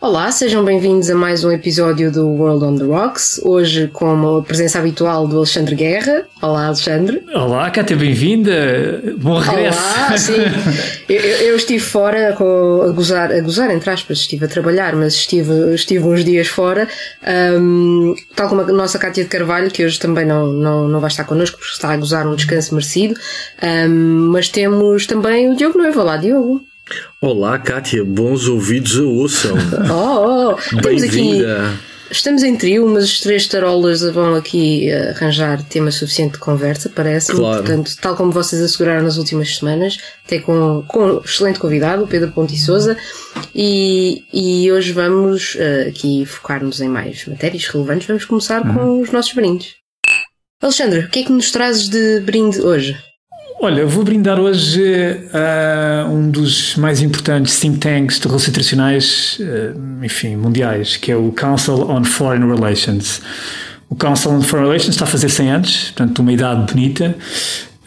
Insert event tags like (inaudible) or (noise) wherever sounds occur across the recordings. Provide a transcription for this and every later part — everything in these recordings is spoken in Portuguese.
Olá, sejam bem-vindos a mais um episódio do World on the Rocks. Hoje com a presença habitual do Alexandre Guerra. Olá, Alexandre. Olá, Cátia, bem-vinda. Bom regresso. Olá, sim. (laughs) eu, eu, estive fora com, a gozar, a gozar, entre aspas, estive a trabalhar, mas estive, estive uns dias fora, um, tal como a nossa Cátia de Carvalho, que hoje também não, não, não vai estar connosco, porque está a gozar um descanso merecido. Um, mas temos também o Diogo Noivo. Olá, Diogo. Olá, Kátia, bons ouvidos a ouçam. (laughs) oh, oh. Temos aqui. Estamos em trio, mas os três tarolas vão aqui arranjar tema suficiente de conversa, parece-me. Claro. Portanto, tal como vocês asseguraram nas últimas semanas, até com, com um excelente convidado, o Pedro Ponte e Souza, e, e hoje vamos uh, aqui focar-nos em mais matérias relevantes. Vamos começar uhum. com os nossos brindes. Alexandre, o que é que nos trazes de brinde hoje? Olha, vou brindar hoje a uh, um dos mais importantes think tanks de relações internacionais, uh, enfim, mundiais, que é o Council on Foreign Relations. O Council on Foreign Relations está a fazer 100 anos, portanto, uma idade bonita.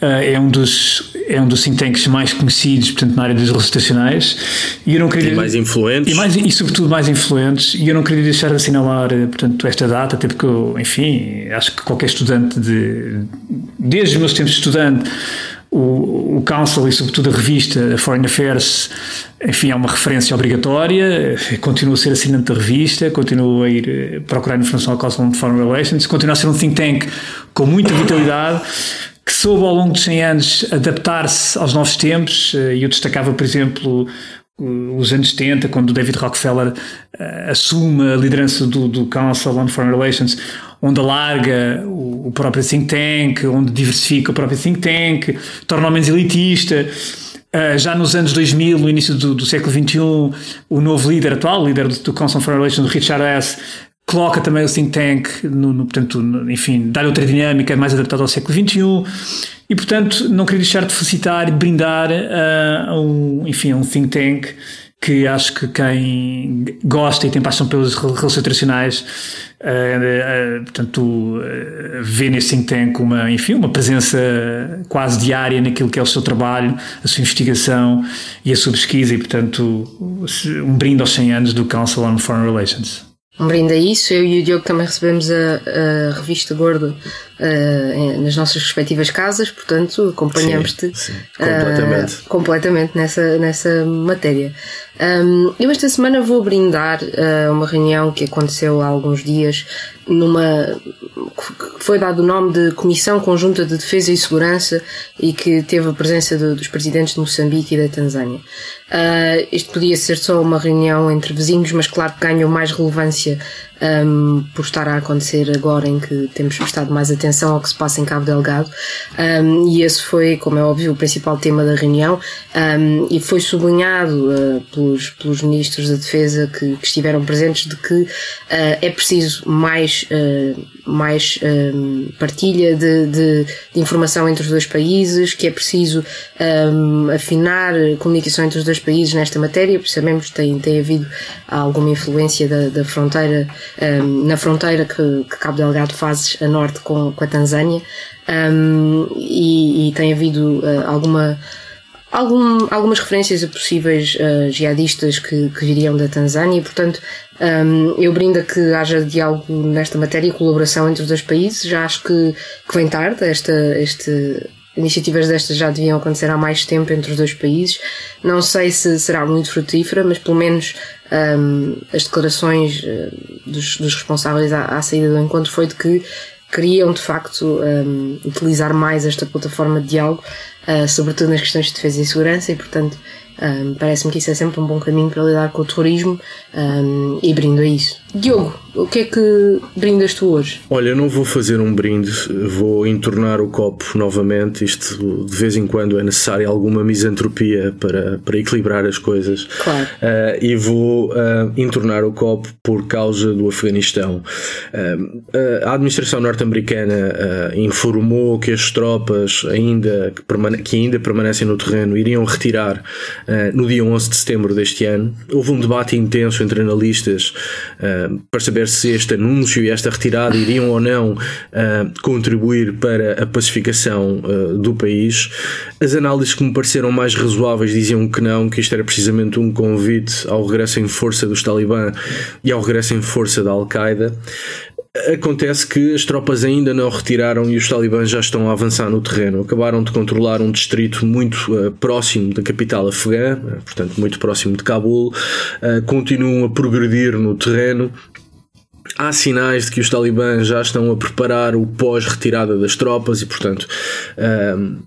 Uh, é, um dos, é um dos think tanks mais conhecidos, portanto, na área das relações internacionais. E, eu não queria, e mais influentes. E, mais, e, sobretudo, mais influentes. E eu não queria deixar de assinalar, portanto, esta data, até porque, eu, enfim, acho que qualquer estudante, de, desde os meus tempos de estudante, o, o Council e, sobretudo, a revista Foreign Affairs, enfim, é uma referência obrigatória. Continuo a ser assinante da revista, continuo a ir eh, procurar informação ao Council on Foreign Relations, continua a ser um think tank com muita vitalidade que soube ao longo dos 100 anos adaptar-se aos novos tempos. Eh, e eu destacava, por exemplo, os anos 70, quando David Rockefeller uh, assume a liderança do, do Council on Foreign Relations, onde alarga o, próprio think tank, onde diversifica o próprio think tank, torna-o menos elitista. Uh, já nos anos 2000, no início do, do, século XXI, o novo líder atual, o líder do, do Council Foreign Relations, Richard S., coloca também o think tank, no, no portanto, no, enfim, dá-lhe outra dinâmica mais adaptada ao século XXI. E, portanto, não queria deixar de felicitar e brindar a um, enfim, a um think tank que acho que quem gosta e tem paixão pelas relações internacionais, uh, uh, portanto, uh, vê nesse think tank uma, enfim, uma presença quase diária naquilo que é o seu trabalho, a sua investigação e a sua pesquisa e, portanto, um brinde aos 100 anos do Council on Foreign Relations. Um brinde a isso. Eu e o Diogo também recebemos a, a revista Gordo uh, nas nossas respectivas casas, portanto acompanhamos-te completamente, uh, completamente nessa, nessa matéria. Um, eu esta semana vou brindar uh, uma reunião que aconteceu há alguns dias numa que foi dado o nome de Comissão Conjunta de Defesa e Segurança e que teve a presença de, dos presidentes de Moçambique e da Tanzânia. Uh, isto podia ser só uma reunião entre vizinhos, mas claro que ganhou mais relevância um, por estar a acontecer agora em que temos prestado mais atenção ao que se passa em Cabo Delgado. Um, e esse foi, como é óbvio, o principal tema da reunião um, e foi sublinhado uh, pelos, pelos ministros da Defesa que, que estiveram presentes de que uh, é preciso mais, uh, mais partilha de, de, de, informação entre os dois países, que é preciso afinar a comunicação entre os dois países nesta matéria, porque sabemos que tem, tem havido alguma influência da, da fronteira um, na fronteira que, que, Cabo Delgado faz a norte com, com a Tanzânia um, e, e, tem havido uh, alguma algum, algumas referências a possíveis uh, jihadistas que, que viriam da Tanzânia e, portanto, um, eu brindo que haja diálogo nesta matéria e colaboração entre os dois países. Já acho que, que vem tarde esta, este, iniciativas destas já deviam acontecer há mais tempo entre os dois países. Não sei se será muito frutífera, mas pelo menos um, as declarações uh, dos, dos, responsáveis à, à, saída do encontro foi de que queriam de facto um, utilizar mais esta plataforma de diálogo uh, sobretudo nas questões de defesa e segurança, e portanto um, parece-me que isso é sempre um bom caminho para lidar com o terrorismo e brindo a isso. Diogo, o que é que brindas tu hoje? Olha, eu não vou fazer um brinde, vou entornar o copo novamente. Isto de vez em quando é necessário alguma misantropia para, para equilibrar as coisas. Claro. Uh, e vou uh, entornar o copo por causa do Afeganistão. Uh, a administração norte-americana informou que as tropas ainda, que, que, ainda permanecem no terreno iriam retirar no dia 11 de setembro deste ano. Houve um debate intenso entre analistas para saber se este anúncio e esta retirada iriam ou não uh, contribuir para a pacificação uh, do país. As análises que me pareceram mais razoáveis diziam que não, que isto era precisamente um convite ao regresso em força dos Talibã e ao regresso em força da Al-Qaeda. Acontece que as tropas ainda não retiraram e os talibãs já estão a avançar no terreno. Acabaram de controlar um distrito muito uh, próximo da capital afegã, portanto, muito próximo de Cabul. Uh, continuam a progredir no terreno há sinais de que os talibãs já estão a preparar o pós-retirada das tropas e, portanto,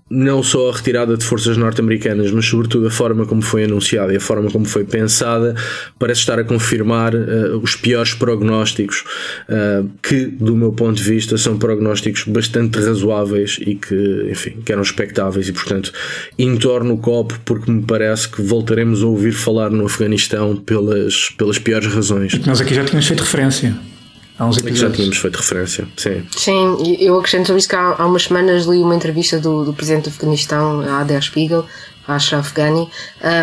não só a retirada de forças norte-americanas, mas sobretudo a forma como foi anunciada e a forma como foi pensada, parece estar a confirmar ah, os piores prognósticos, ah, que, do meu ponto de vista, são prognósticos bastante razoáveis e que, enfim, que eram expectáveis e, portanto, entorno o copo porque me parece que voltaremos a ouvir falar no Afeganistão pelas, pelas piores razões. Nós aqui já tínhamos feito referência Há uns episódios. Já tínhamos feito referência, sim. Sim, eu acrescento sobre isso que há, há umas semanas li uma entrevista do, do presidente do Afeganistão, a Der Spiegel, a Ashraf Ghani,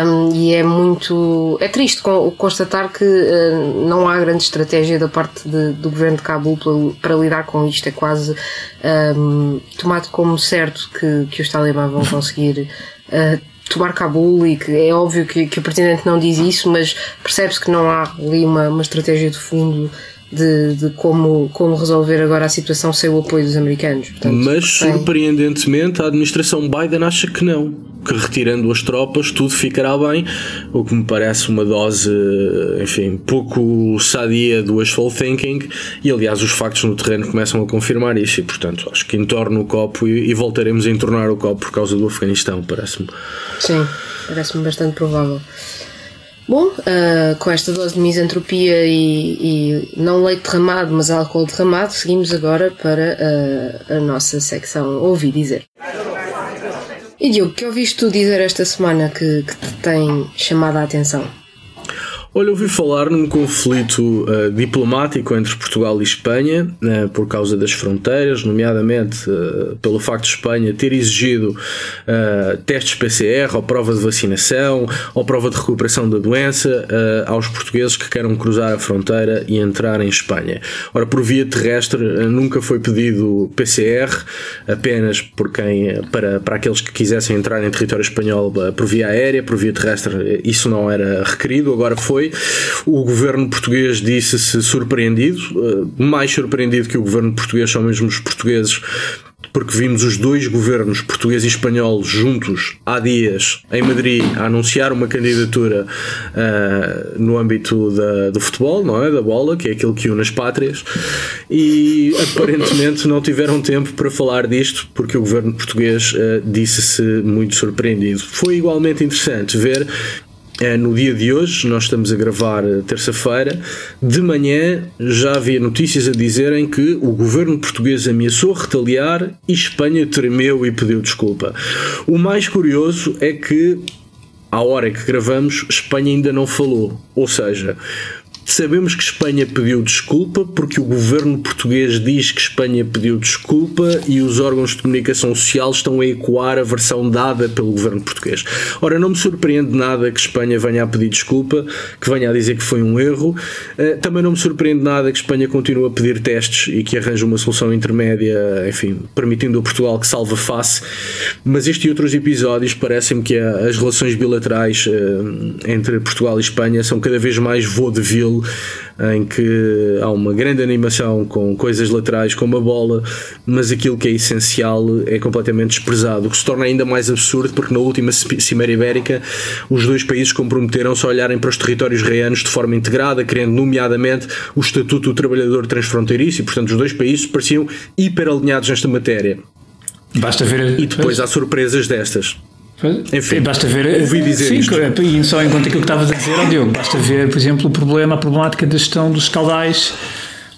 um, e é muito. É triste constatar que uh, não há grande estratégia da parte de, do governo de Cabul para, para, lidar com isto. É quase um, tomado como certo que, que os talibãs vão conseguir. Uh, tomar Cabul e que é óbvio que, que o presidente não diz isso, mas percebe-se que não há ali uma, uma estratégia de fundo de, de, como, como resolver agora a situação sem o apoio dos americanos. Portanto, Mas, surpreendentemente, a administração Biden acha que não, que retirando as tropas tudo ficará bem, o que me parece uma dose, enfim, pouco sadia do wishful thinking, e aliás os factos no terreno começam a confirmar isso, e portanto acho que entorno o copo e, e voltaremos a entornar o copo por causa do Afeganistão, parece-me. Sim, parece-me bastante provável. Bom, uh, com esta dose de misantropia e, e, não leite derramado, mas álcool derramado, seguimos agora para uh, a nossa secção Ouvi Dizer. E Diogo, que ouviste tu dizer esta semana que, que te tem chamado a atenção? Olha, ouvi falar num conflito uh, diplomático entre Portugal e Espanha uh, por causa das fronteiras, nomeadamente uh, pelo facto de Espanha ter exigido testes PCR ou prova de vacinação ou prova de recuperação da doença aos portugueses que queiram cruzar a fronteira e entrar em Espanha. Ora, por via terrestre nunca foi pedido PCR, apenas por quem, para, para aqueles que quisessem entrar em território espanhol por via aérea, por via terrestre isso não era requerido, agora foi foi. O governo português disse-se surpreendido, eh, mais surpreendido que o governo português são mesmo os portugueses porque vimos os dois governos, português e espanhol, juntos há dias em Madrid a anunciar uma candidatura uh, no âmbito da, do futebol, não é? Da bola, que é aquilo que une as pátrias, e (laughs) aparentemente não tiveram tempo para falar disto porque o governo português uh, disse-se muito surpreendido. Foi igualmente interessante ver no dia de hoje, nós estamos a gravar eh, terça-feira, de manhã já havia notícias a dizerem que o governo português ameaçou retaliar e Espanha tremeu e pediu desculpa. O mais curioso é que, à hora que gravamos, Espanha ainda não falou. Ou seja, Sabemos que Espanha pediu desculpa porque o governo português diz que Espanha pediu desculpa e os órgãos de comunicação social estão a ecoar a versão dada pelo governo português. Ora, não me surpreende nada que Espanha venha a pedir desculpa, que venha a dizer que foi um erro. Eh, também não me surpreende nada que Espanha continue a pedir testes e que arranje uma solução intermédia, enfim, permitindo a Portugal que salva face. Mas este e outros episódios parecem-me que as relações bilaterais eh, entre Portugal e Espanha são cada vez mais vaudeville em que há uma grande animação com coisas laterais como a bola, mas aquilo que é essencial é completamente desprezado, o que se torna ainda mais absurdo porque na última Cimeira Ibérica os dois países comprometeram-se a olharem para os territórios reanos de forma integrada, querendo nomeadamente o Estatuto do Trabalhador Transfronteiriço e portanto os dois países pareciam hiper alinhados nesta matéria. Basta ver. E depois há surpresas destas. Enfim, basta ver. Ouvi dizer sim, isto. E só conta aquilo que estavas a dizer, oh, Diogo, basta ver, por exemplo, o problema, a problemática da gestão dos caudais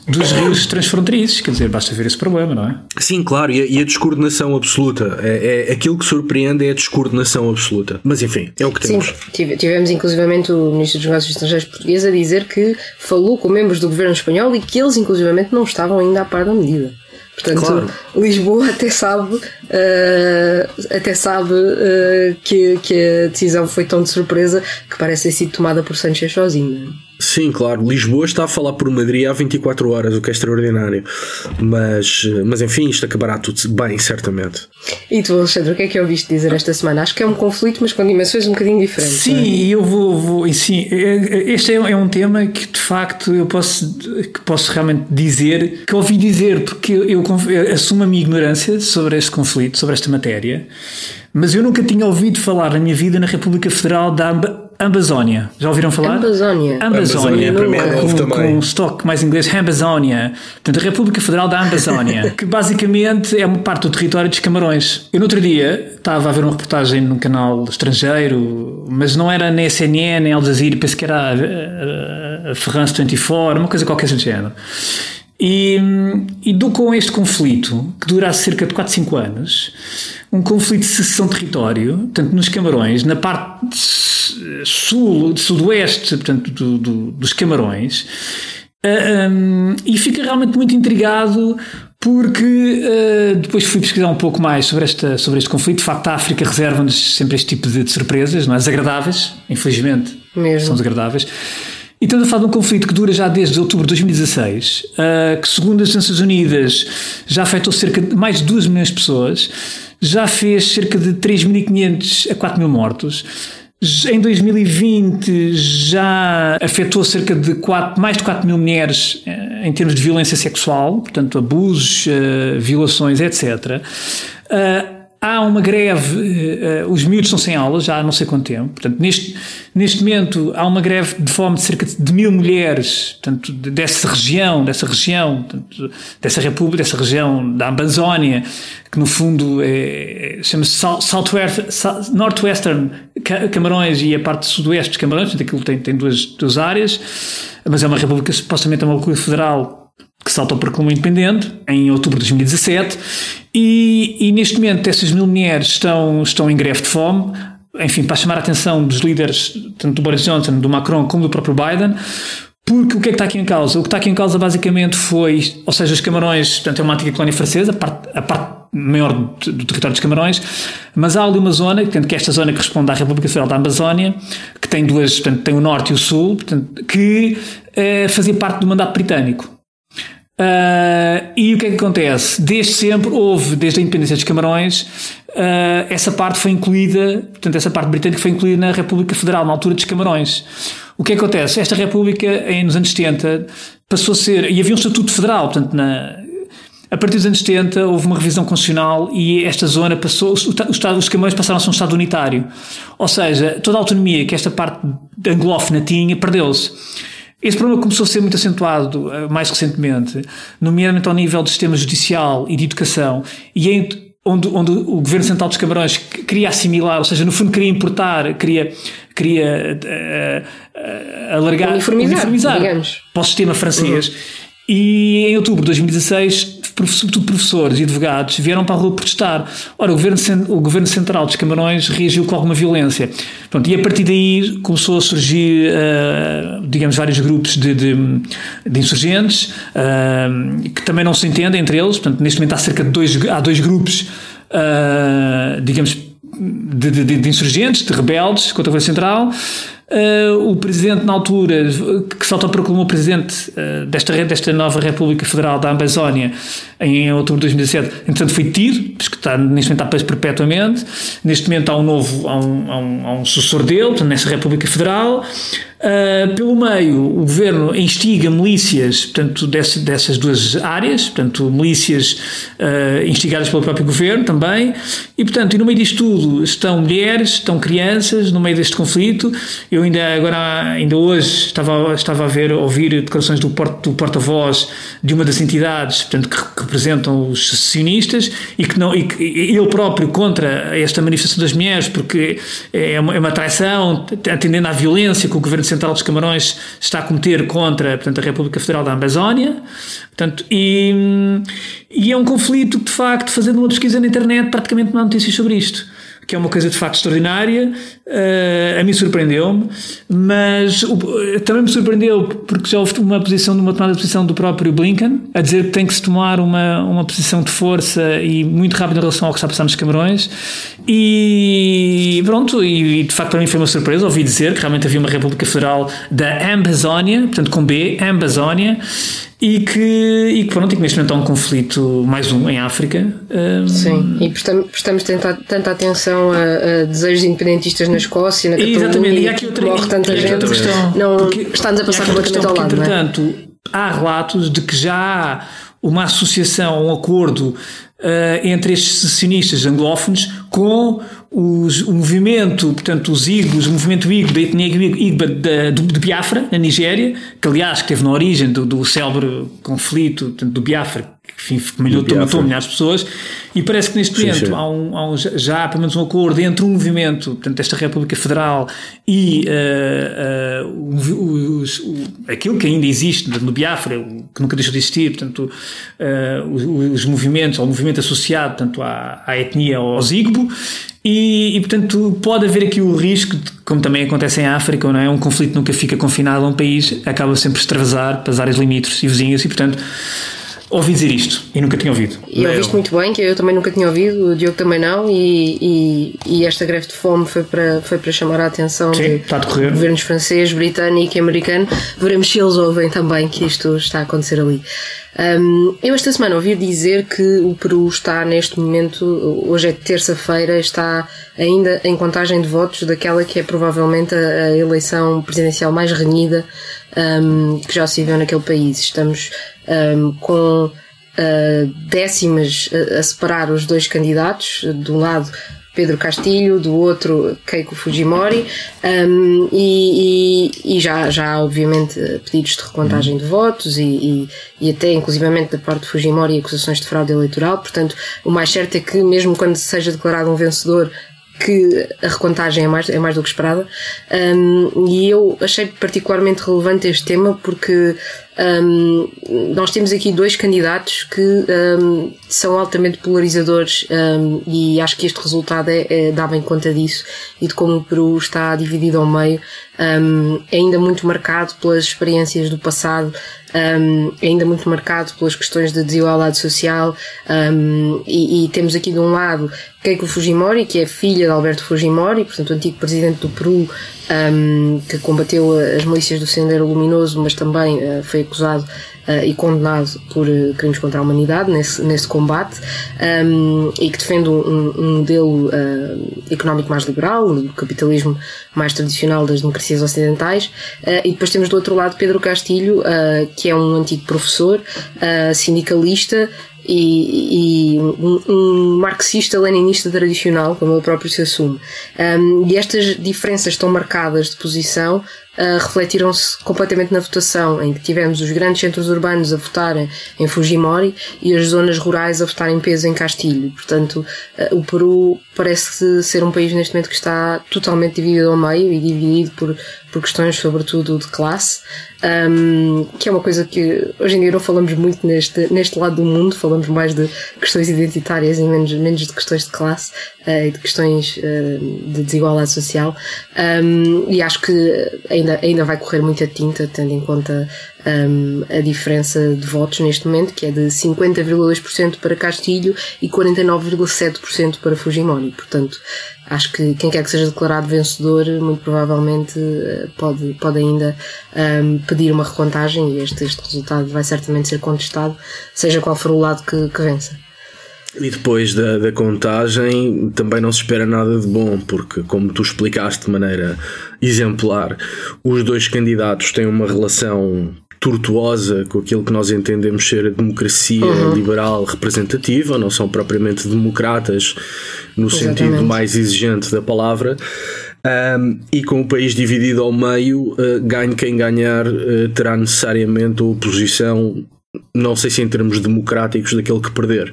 dos rios transfronteiriços, quer dizer, basta ver esse problema, não é? Sim, claro, e a, e a descoordenação absoluta. É, é, aquilo que surpreende é a descoordenação absoluta. Mas enfim, é o que temos. Sim, tivemos inclusivamente o Ministro dos Negócios Estrangeiros português a dizer que falou com membros do governo espanhol e que eles inclusivamente não estavam ainda a par da medida. Portanto, Claro. Lisboa (laughs) até sabe, eh, até sabe eh, que, que a decisão foi tão de surpresa que parece ter sido tomada por Sanchez sozinho. Sim, claro. Lisboa está a falar por Madrid há 24 horas, o que é extraordinário. Mas, mas enfim, isto acabará tudo bem, certamente. E tu, Alexandre, o que é que ouviste dizer esta semana? Acho que é um conflito, mas com dimensões um bocadinho diferentes. Sim, não é? eu vou, vou e sim, é- este é, é um tema que de facto eu posso, que posso realmente dizer, que ouvi dizer, porque eu, eu assumo a minha ignorância sobre este conflito, sobre esta matéria, mas eu nunca tinha ouvido falar na minha vida na República Federal da Ambazónia. Já ouviram falar? Ambazónia. Ambazónia, Ambazónia, para mim é novo com, com um estoque mais inglês, Ambazónia. Portanto, a República Federal da Ambazónia, (laughs) que basicamente é uma parte do território dos Camarões. Eu no outro dia estava a ver uma reportagem num canal estrangeiro, mas não era na CNN, nem Al Jazeera, penso que era a, a, a France 24, uma coisa qualquer do género. E, e do com este conflito, que dura cerca de 4, 5 anos, um conflito de secessão de território, portanto, nos Camarões, na parte sul, sudoeste, portanto, do- do- dos Camarões, ah, hum, e fica realmente muito intrigado porque ah, depois fui pesquisar um pouco mais sobre, esta, sobre este conflito. De facto, a África reserva-nos sempre este tipo de, de surpresas, não é? Desagradáveis, infelizmente. Mesmo. São desagradáveis. E estamos a falar de um conflito que dura já desde outubro de 2016, ah, que segundo as Nações Unidas já afetou cerca de mais de 2 milhões de pessoas, já fez cerca de 3.500 a 4.000 mortos. Em 2020 já afetou cerca de 4, mais de 4 mil mulheres eh, em termos de violência sexual, portanto abusos, eh, violações, etc. Ah, há uma greve, eh, eh, os miúdos estão sem aulas já há não sei quanto tempo, portanto neste, neste momento há uma greve de fome de cerca de mil mulheres, portanto de- dessa região, dessa região, portanto, dessa república, dessa região da Amazónia, que no fundo é, é- chama-se Northwestern Ca- Camarões e a parte sudoeste dos Camarões, portanto aquilo tem, tem duas, duas áreas, mas é uma república, supostamente é uma república federal que se autoproclamou independente em outubro de 2017 e, e neste momento essas mil mulheres estão, estão em greve de fome enfim, para chamar a atenção dos líderes tanto do Boris Johnson, do Macron como do próprio Biden porque o que é que está aqui em causa? O que está aqui em causa basicamente foi, ou seja, os Camarões, portanto é uma antiga colónia francesa, a parte, a parte maior do, do território dos Camarões, mas há ali uma zona, portanto, que é esta zona que responde à República Federal da Amazónia, que tem duas, portanto, tem o norte e o sul, portanto, que eh, fazia parte do mandato britânico. Ah, e o que é que acontece? Desde sempre houve, desde a independência dos Camarões, ah, essa parte foi incluída, portanto, essa parte britânica foi incluída na República Federal, na altura dos Camarões. O que é que acontece? Esta República, em, nos anos 70, passou a ser. E havia um estatuto federal, portanto, na, a partir dos anos 70 houve uma revisão constitucional e esta zona passou, os, os Camarões passaram a ser um Estado unitário. Ou seja, toda a autonomia que esta parte anglófona tinha perdeu-se. Esse problema começou a ser muito acentuado eh, mais recentemente, nomeadamente ao nível do sistema judicial e de educação, e em, onde, onde o governo central dos Camarões queria assimilar, ou seja, no fundo queria importar, queria, queria eh, eh, alargar, Uniformizar, digamos. para o sistema francês. E em outubro de 2016, prof- sobretudo professores e advogados vieram para a rua protestar. Ora, o governo, o governo central dos Camarões reagiu com alguma violência. Pronto, e a partir daí começou a surgir, ah, digamos, vários grupos de, de, de insurgentes ah, que também não se entendem entre eles. Portanto, neste momento há cerca de dois, há dois grupos, ah, digamos, de, de- de insurgentes, de rebeldes contra o governo central. Uh, o presidente, na altura, que se autoproclamou presidente uh, desta, desta nova República Federal da Amazónia em outubro de 2017, entretanto foi detido, porque está, neste momento está preso perpetuamente. Neste momento há um novo, há um, há um, há um sucessor dele, nessa República Federal. Uh, pelo meio, o governo instiga milícias, portanto, desse, dessas duas áreas, portanto, milícias uh, instigadas pelo próprio governo também, e portanto, e no meio disto tudo estão mulheres, estão crianças, no meio deste conflito. Eu ainda agora, ainda hoje, estava, estava a ver, ouvir declarações do, do porta-voz de uma das entidades, portanto, que, que representam os secessionistas e que não, e que ele próprio contra esta manifestação das mulheres, porque é uma, é uma traição, atendendo à violência que o governo Central dos Camarões está a cometer contra portanto, a República Federal da Amazónia. Portanto, e, e é um conflito que, de facto, fazendo uma pesquisa na internet, praticamente não há notícias sobre isto que é uma coisa de facto extraordinária, uh, a mim surpreendeu-me, mas uh, também me surpreendeu porque já houve uma posição, uma tomada de posição do próprio Blinken, a dizer que tem que se tomar uma, uma posição de força e muito rápido em relação ao que está a passar nos Camarões, e pronto, e, e de facto para mim foi uma surpresa, ouvi dizer que realmente havia uma República Federal da Amazónia, portanto com B, Amazónia, e que, e que pronto, e que neste momento há um conflito, mais um, em África. Um... Sim, e prestamos, prestamos tanta, tanta atenção a, a, desejos independentistas na Escócia, na Catalunha, Exatamente, e, aqui outra, morre tanta gente, questão, não está-nos a passar completamente ao lado. Entretanto, não é? há relatos de que já há uma associação, um acordo uh, entre estes secessionistas anglófonos com os, o movimento, portanto, os Igos, o movimento Igbo da etnia Igbo de, Biafra, na Nigéria, que aliás que teve na origem do, do célebre conflito portanto, do Biafra, enfim, matou, matou milhares de pessoas, e parece que neste momento há, um, há um, já há pelo menos um acordo entre um movimento, portanto, esta República Federal e uh, uh, os, o, aquilo que ainda existe no Biafra, que nunca deixou de existir, portanto, uh, os, os, movimentos, ou o movimento associado, portanto, à, à etnia, ao Zigbo, e, e, portanto, pode haver aqui o risco, de, como também acontece em África, não é? Um conflito nunca fica confinado a um país, acaba sempre extravasar para as áreas limítrofes e vizinhas, e portanto, ouvi dizer isto e nunca tinha ouvido. E ouviste muito bem, que eu também nunca tinha ouvido, o Diogo também não, e, e, e, esta greve de fome foi para, foi para chamar a atenção Sim, de, de governos francês, britânico e americano. Veremos se eles ouvem também que isto está a acontecer ali. Um, eu esta semana ouvi dizer que o Peru está neste momento, hoje é terça-feira, está ainda em contagem de votos daquela que é provavelmente a, a eleição presidencial mais renhida um, que já se viu naquele país. Estamos um, com uh, décimas a, a, separar os dois candidatos, de um lado Pedro Castilho, do outro Keiko Fujimori, um, e, e, e, já, já há obviamente pedidos de recontagem de votos e, e, e, até inclusivamente da parte de Fujimori acusações de fraude eleitoral, portanto o mais certo é que mesmo quando seja declarado um vencedor que a recontagem é mais, é mais do que esperada. Um, e eu achei particularmente relevante este tema porque um, nós temos aqui dois candidatos que um, são altamente polarizadores e acho que este resultado é, é, dá bem conta disso e de como o Peru está dividido ao meio, ainda muito marcado pelas experiências do passado um, é ainda muito marcado pelas questões de desigualdade social um, e, e, temos aqui de um lado Keiko Fujimori, que é filha de Alberto Fujimori, portanto o antigo presidente do Peru um, que combateu as milícias do Sendero Luminoso, mas também uh, foi acusado uh, e condenado por uh, crimes contra a humanidade nesse, nesse combate um, e que defende um, um modelo económico mais liberal, do capitalismo mais tradicional das democracias ocidentais. e depois temos do outro lado Pedro Castilho, que é um antigo professor, sindicalista, e, e um, um marxista-leninista tradicional, como ele próprio se assume. Um, e estas diferenças tão marcadas de posição uh, refletiram-se completamente na votação, em que tivemos os grandes centros urbanos a votarem em Fujimori e as zonas rurais a votarem em peso em Castilho. Portanto, uh, o Peru parece ser um país neste momento que está totalmente dividido ao meio e dividido por, por questões, sobretudo, de classe, um, que é uma coisa que hoje em dia não falamos muito neste, neste lado do mundo, falamos mais de questões identitárias e menos, menos de questões de classe uh, e de questões uh, de desigualdade social. Um, e acho que ainda, ainda vai correr muita tinta, tendo em conta um, a diferença de votos neste momento, que é de 50,2% para Castilho e 49,7% para Fujimori. Portanto, acho que quem quer que seja declarado vencedor, muito provavelmente eh, pode, pode ainda um, pedir uma recontagem e este, este resultado vai certamente ser contestado, seja qual for o lado que, que vença. E depois da, da, contagem também não se espera nada de bom, porque, como tu explicaste de maneira exemplar, os dois candidatos têm uma relação tortuosa com aquilo que nós entendemos ser a democracia uhum. liberal representativa, não são propriamente democratas no Exatamente. sentido mais exigente da palavra. Um, e com o país dividido ao meio, uh, ganhe quem ganhar uh, terá necessariamente a oposição não sei se em termos democráticos daquele que perder.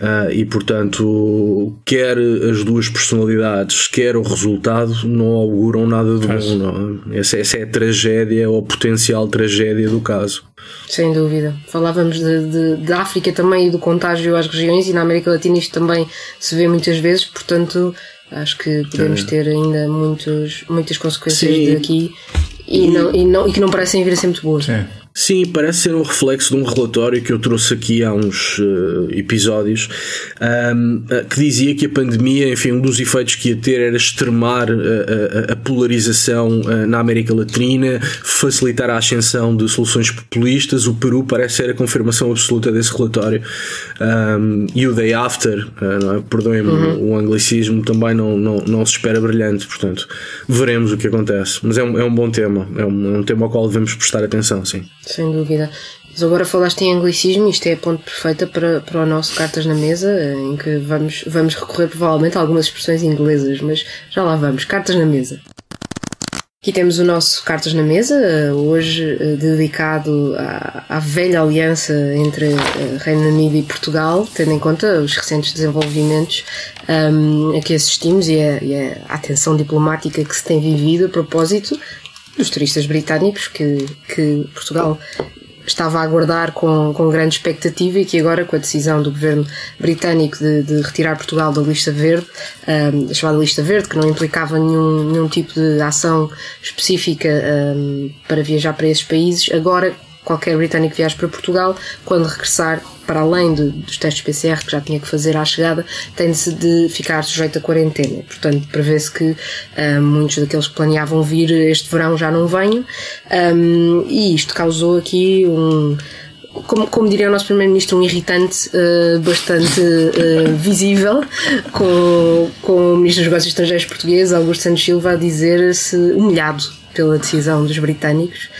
Uh, e portanto, quer as duas personalidades, quer o resultado, não auguram nada de bom. Não. É? Essa, essa é a tragédia ou potencial tragédia do caso. Sem dúvida. Falávamos de, de, de, África também e do contágio às regiões, e na América Latina isto também se vê muitas vezes, portanto, acho que podemos ter ainda muitos, muitas consequências Sim. daqui e, e, não, e, não, e que não parecem vir a ser muito boas. Sim. Sim, parece ser um reflexo de um relatório que eu trouxe aqui há uns uh, episódios um, uh, que dizia que a pandemia, enfim, um dos efeitos que ia ter era extremar uh, a, a, polarização na América Latina, facilitar a ascensão de soluções populistas. O Peru parece ser a confirmação absoluta desse relatório. Um, e o Day After, uh, é? perdoem-me uhum. o anglicismo, também não, não, não se espera brilhante, portanto, veremos o que acontece. Mas é um, é um bom tema, é um, é um tema ao qual devemos prestar atenção, sim. Sem dúvida. Mas agora falaste em anglicismo, isto é a ponte perfeita para, para o nosso Cartas na Mesa, em que vamos, vamos recorrer provavelmente a algumas expressões inglesas, mas já lá vamos. Cartas na Mesa. Aqui temos o nosso Cartas na Mesa, hoje eh, dedicado à, à velha aliança entre eh, Reino Unido e Portugal, tendo em conta os recentes desenvolvimentos um, a que assistimos e a, e a atenção diplomática que se tem vivido a propósito dos turistas britânicos que, que Portugal estava a aguardar com, com grande expectativa e que agora, com a decisão do governo britânico de, de retirar Portugal da lista verde, um, da chamada lista verde, que não implicava nenhum, nenhum tipo de ação específica um, para viajar para esses países, agora qualquer britânico que viaje para Portugal, quando regressar, para além de, dos testes PCR que já tinha que fazer à chegada, tem-se de ficar sujeito a quarentena. Portanto, prevê-se que um, muitos daqueles que planeavam vir este verão já não venham, um, e isto causou aqui um. Como, como, diria o nosso Primeiro-Ministro, um irritante uh, bastante uh, visível, com, com o Ministro dos Negócios Estrangeiros português, Augusto Santos Silva, a dizer-se humilhado pela decisão dos britânicos.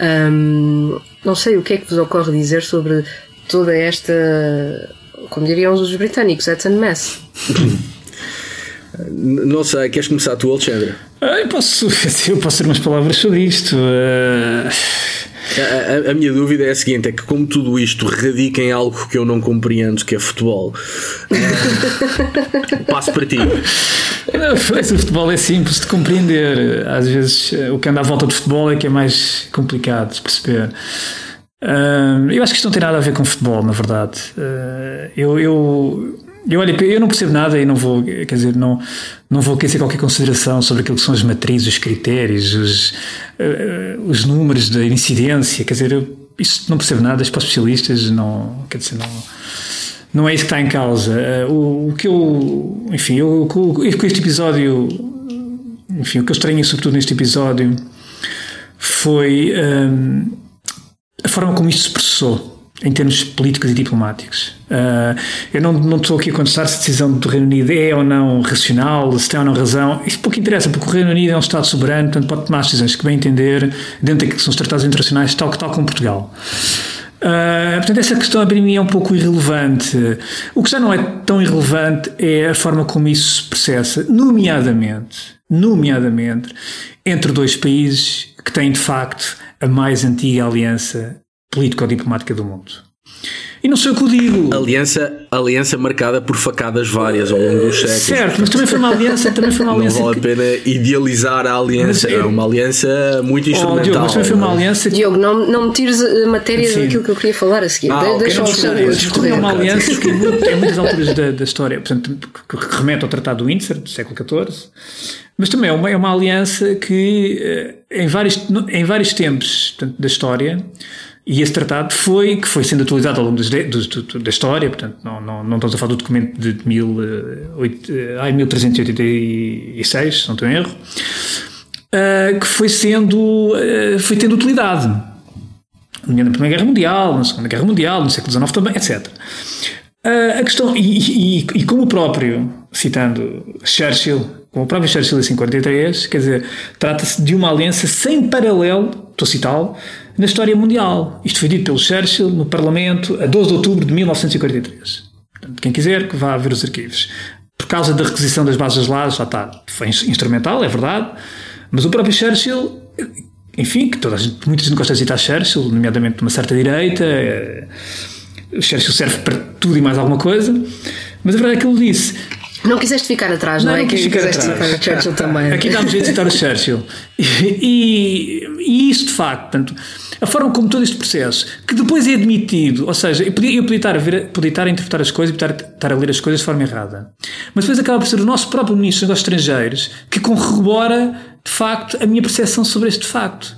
Um, não sei o que é que vos ocorre dizer sobre toda esta, como diriam os britânicos, that's a mess. Não sei, queres começar tu, Alexandre? Eu posso, (laughs) eu posso ter umas palavras sobre isto. Uh... A, a, a, minha dúvida é a seguinte: é que, como tudo isto radica em algo que eu não compreendo, que é futebol, uh, (laughs) passo para ti. O futebol é simples de compreender. Às vezes, o que anda à volta do futebol é que é mais complicado de perceber. Uh, eu acho que isto não tem nada a ver com futebol, na verdade. Uh, eu, eu, eu, olha, eu não percebo nada e não vou, quer dizer, não, não vou aquecer qualquer consideração sobre aquilo que são as matrizes, os critérios, os, uh, os números da incidência. Quer dizer, eu, isso não percebo nada, para especialistas, não, quer dizer, não, não é isso que está em causa. O, o que eu, enfim, eu, com, este episódio, enfim, o que eu estranho sobretudo neste episódio foi. Um, a forma como isto se processou em termos políticos e diplomáticos. Uh, eu não, não estou aqui a contestar se a decisão do Reino Unido é ou não racional, se tem ou não razão. Isso pouco interessa, porque o Reino Unido é um Estado soberano, portanto pode tomar as decisões que bem entender dentro daquilo que são os tratados internacionais, tal que tal como Portugal. Uh, portanto, essa questão para mim é um pouco irrelevante. O que já não é tão irrelevante é a forma como isso se processa, nomeadamente, nomeadamente entre dois países que têm de facto a mais antiga aliança político-diplomática do mundo. E não sei o que eu digo. Aliança, aliança marcada por facadas várias ao longo dos séculos. Certo, mas também foi uma aliança. Também foi uma aliança não vale a pena idealizar a aliança. Mas, é uma aliança muito instrumental. Oh, Diogo, mas também foi uma aliança. Que... Diogo, não, não me tires a matéria Sim. daquilo que eu queria falar a seguir. Ah, de, deixa okay, discorrer. É uma aliança que em muitas alturas da, da história, portanto, que remete ao Tratado do Windsor, do século XIV, mas também é uma, é uma aliança que eh, em vários, em vários tempos portanto, da história e esse tratado foi, que foi sendo atualizado ao longo de, do, da história, portanto, não, não, não estamos a falar do documento de mil, oito, ai, 1386, se não tenho erro, uh, que foi sendo, uh, foi tendo utilidade. Na Primeira Guerra Mundial, na Segunda Guerra Mundial, no século XIX também, etc. a questão, e, e, e como o próprio, citando Churchill, como o próprio Churchill em 43, quer dizer, trata-se de uma aliança sem paralelo, estou a citá-lo, na história mundial. Isto foi dito pelo Churchill no Parlamento a 12 de outubro de 1943. Portanto, quem quiser que vá ver os arquivos. Por causa da requisição das bases lá, já está, foi instrumental, é verdade, mas o próprio Churchill, enfim, que toda a gente, muita gente gosta de citar Churchill, nomeadamente de uma certa direita, é, Churchill serve para tudo e mais alguma coisa, mas a verdade é que ele disse. Não quiseste ficar atrás, não, não é? Não quis ficar atrás. Churchill também. Aqui dá-me jeito de citar o Churchill. E, e, isso, de facto, portanto, a forma como todo este processo, que depois é admitido, ou seja, eu podia, eu podia, estar, a ver, podia estar a interpretar as coisas e podia estar a ler as coisas de forma errada, mas depois acaba por ser o nosso próprio Ministro dos Estrangeiros que corrobora, de facto, a minha percepção sobre este facto.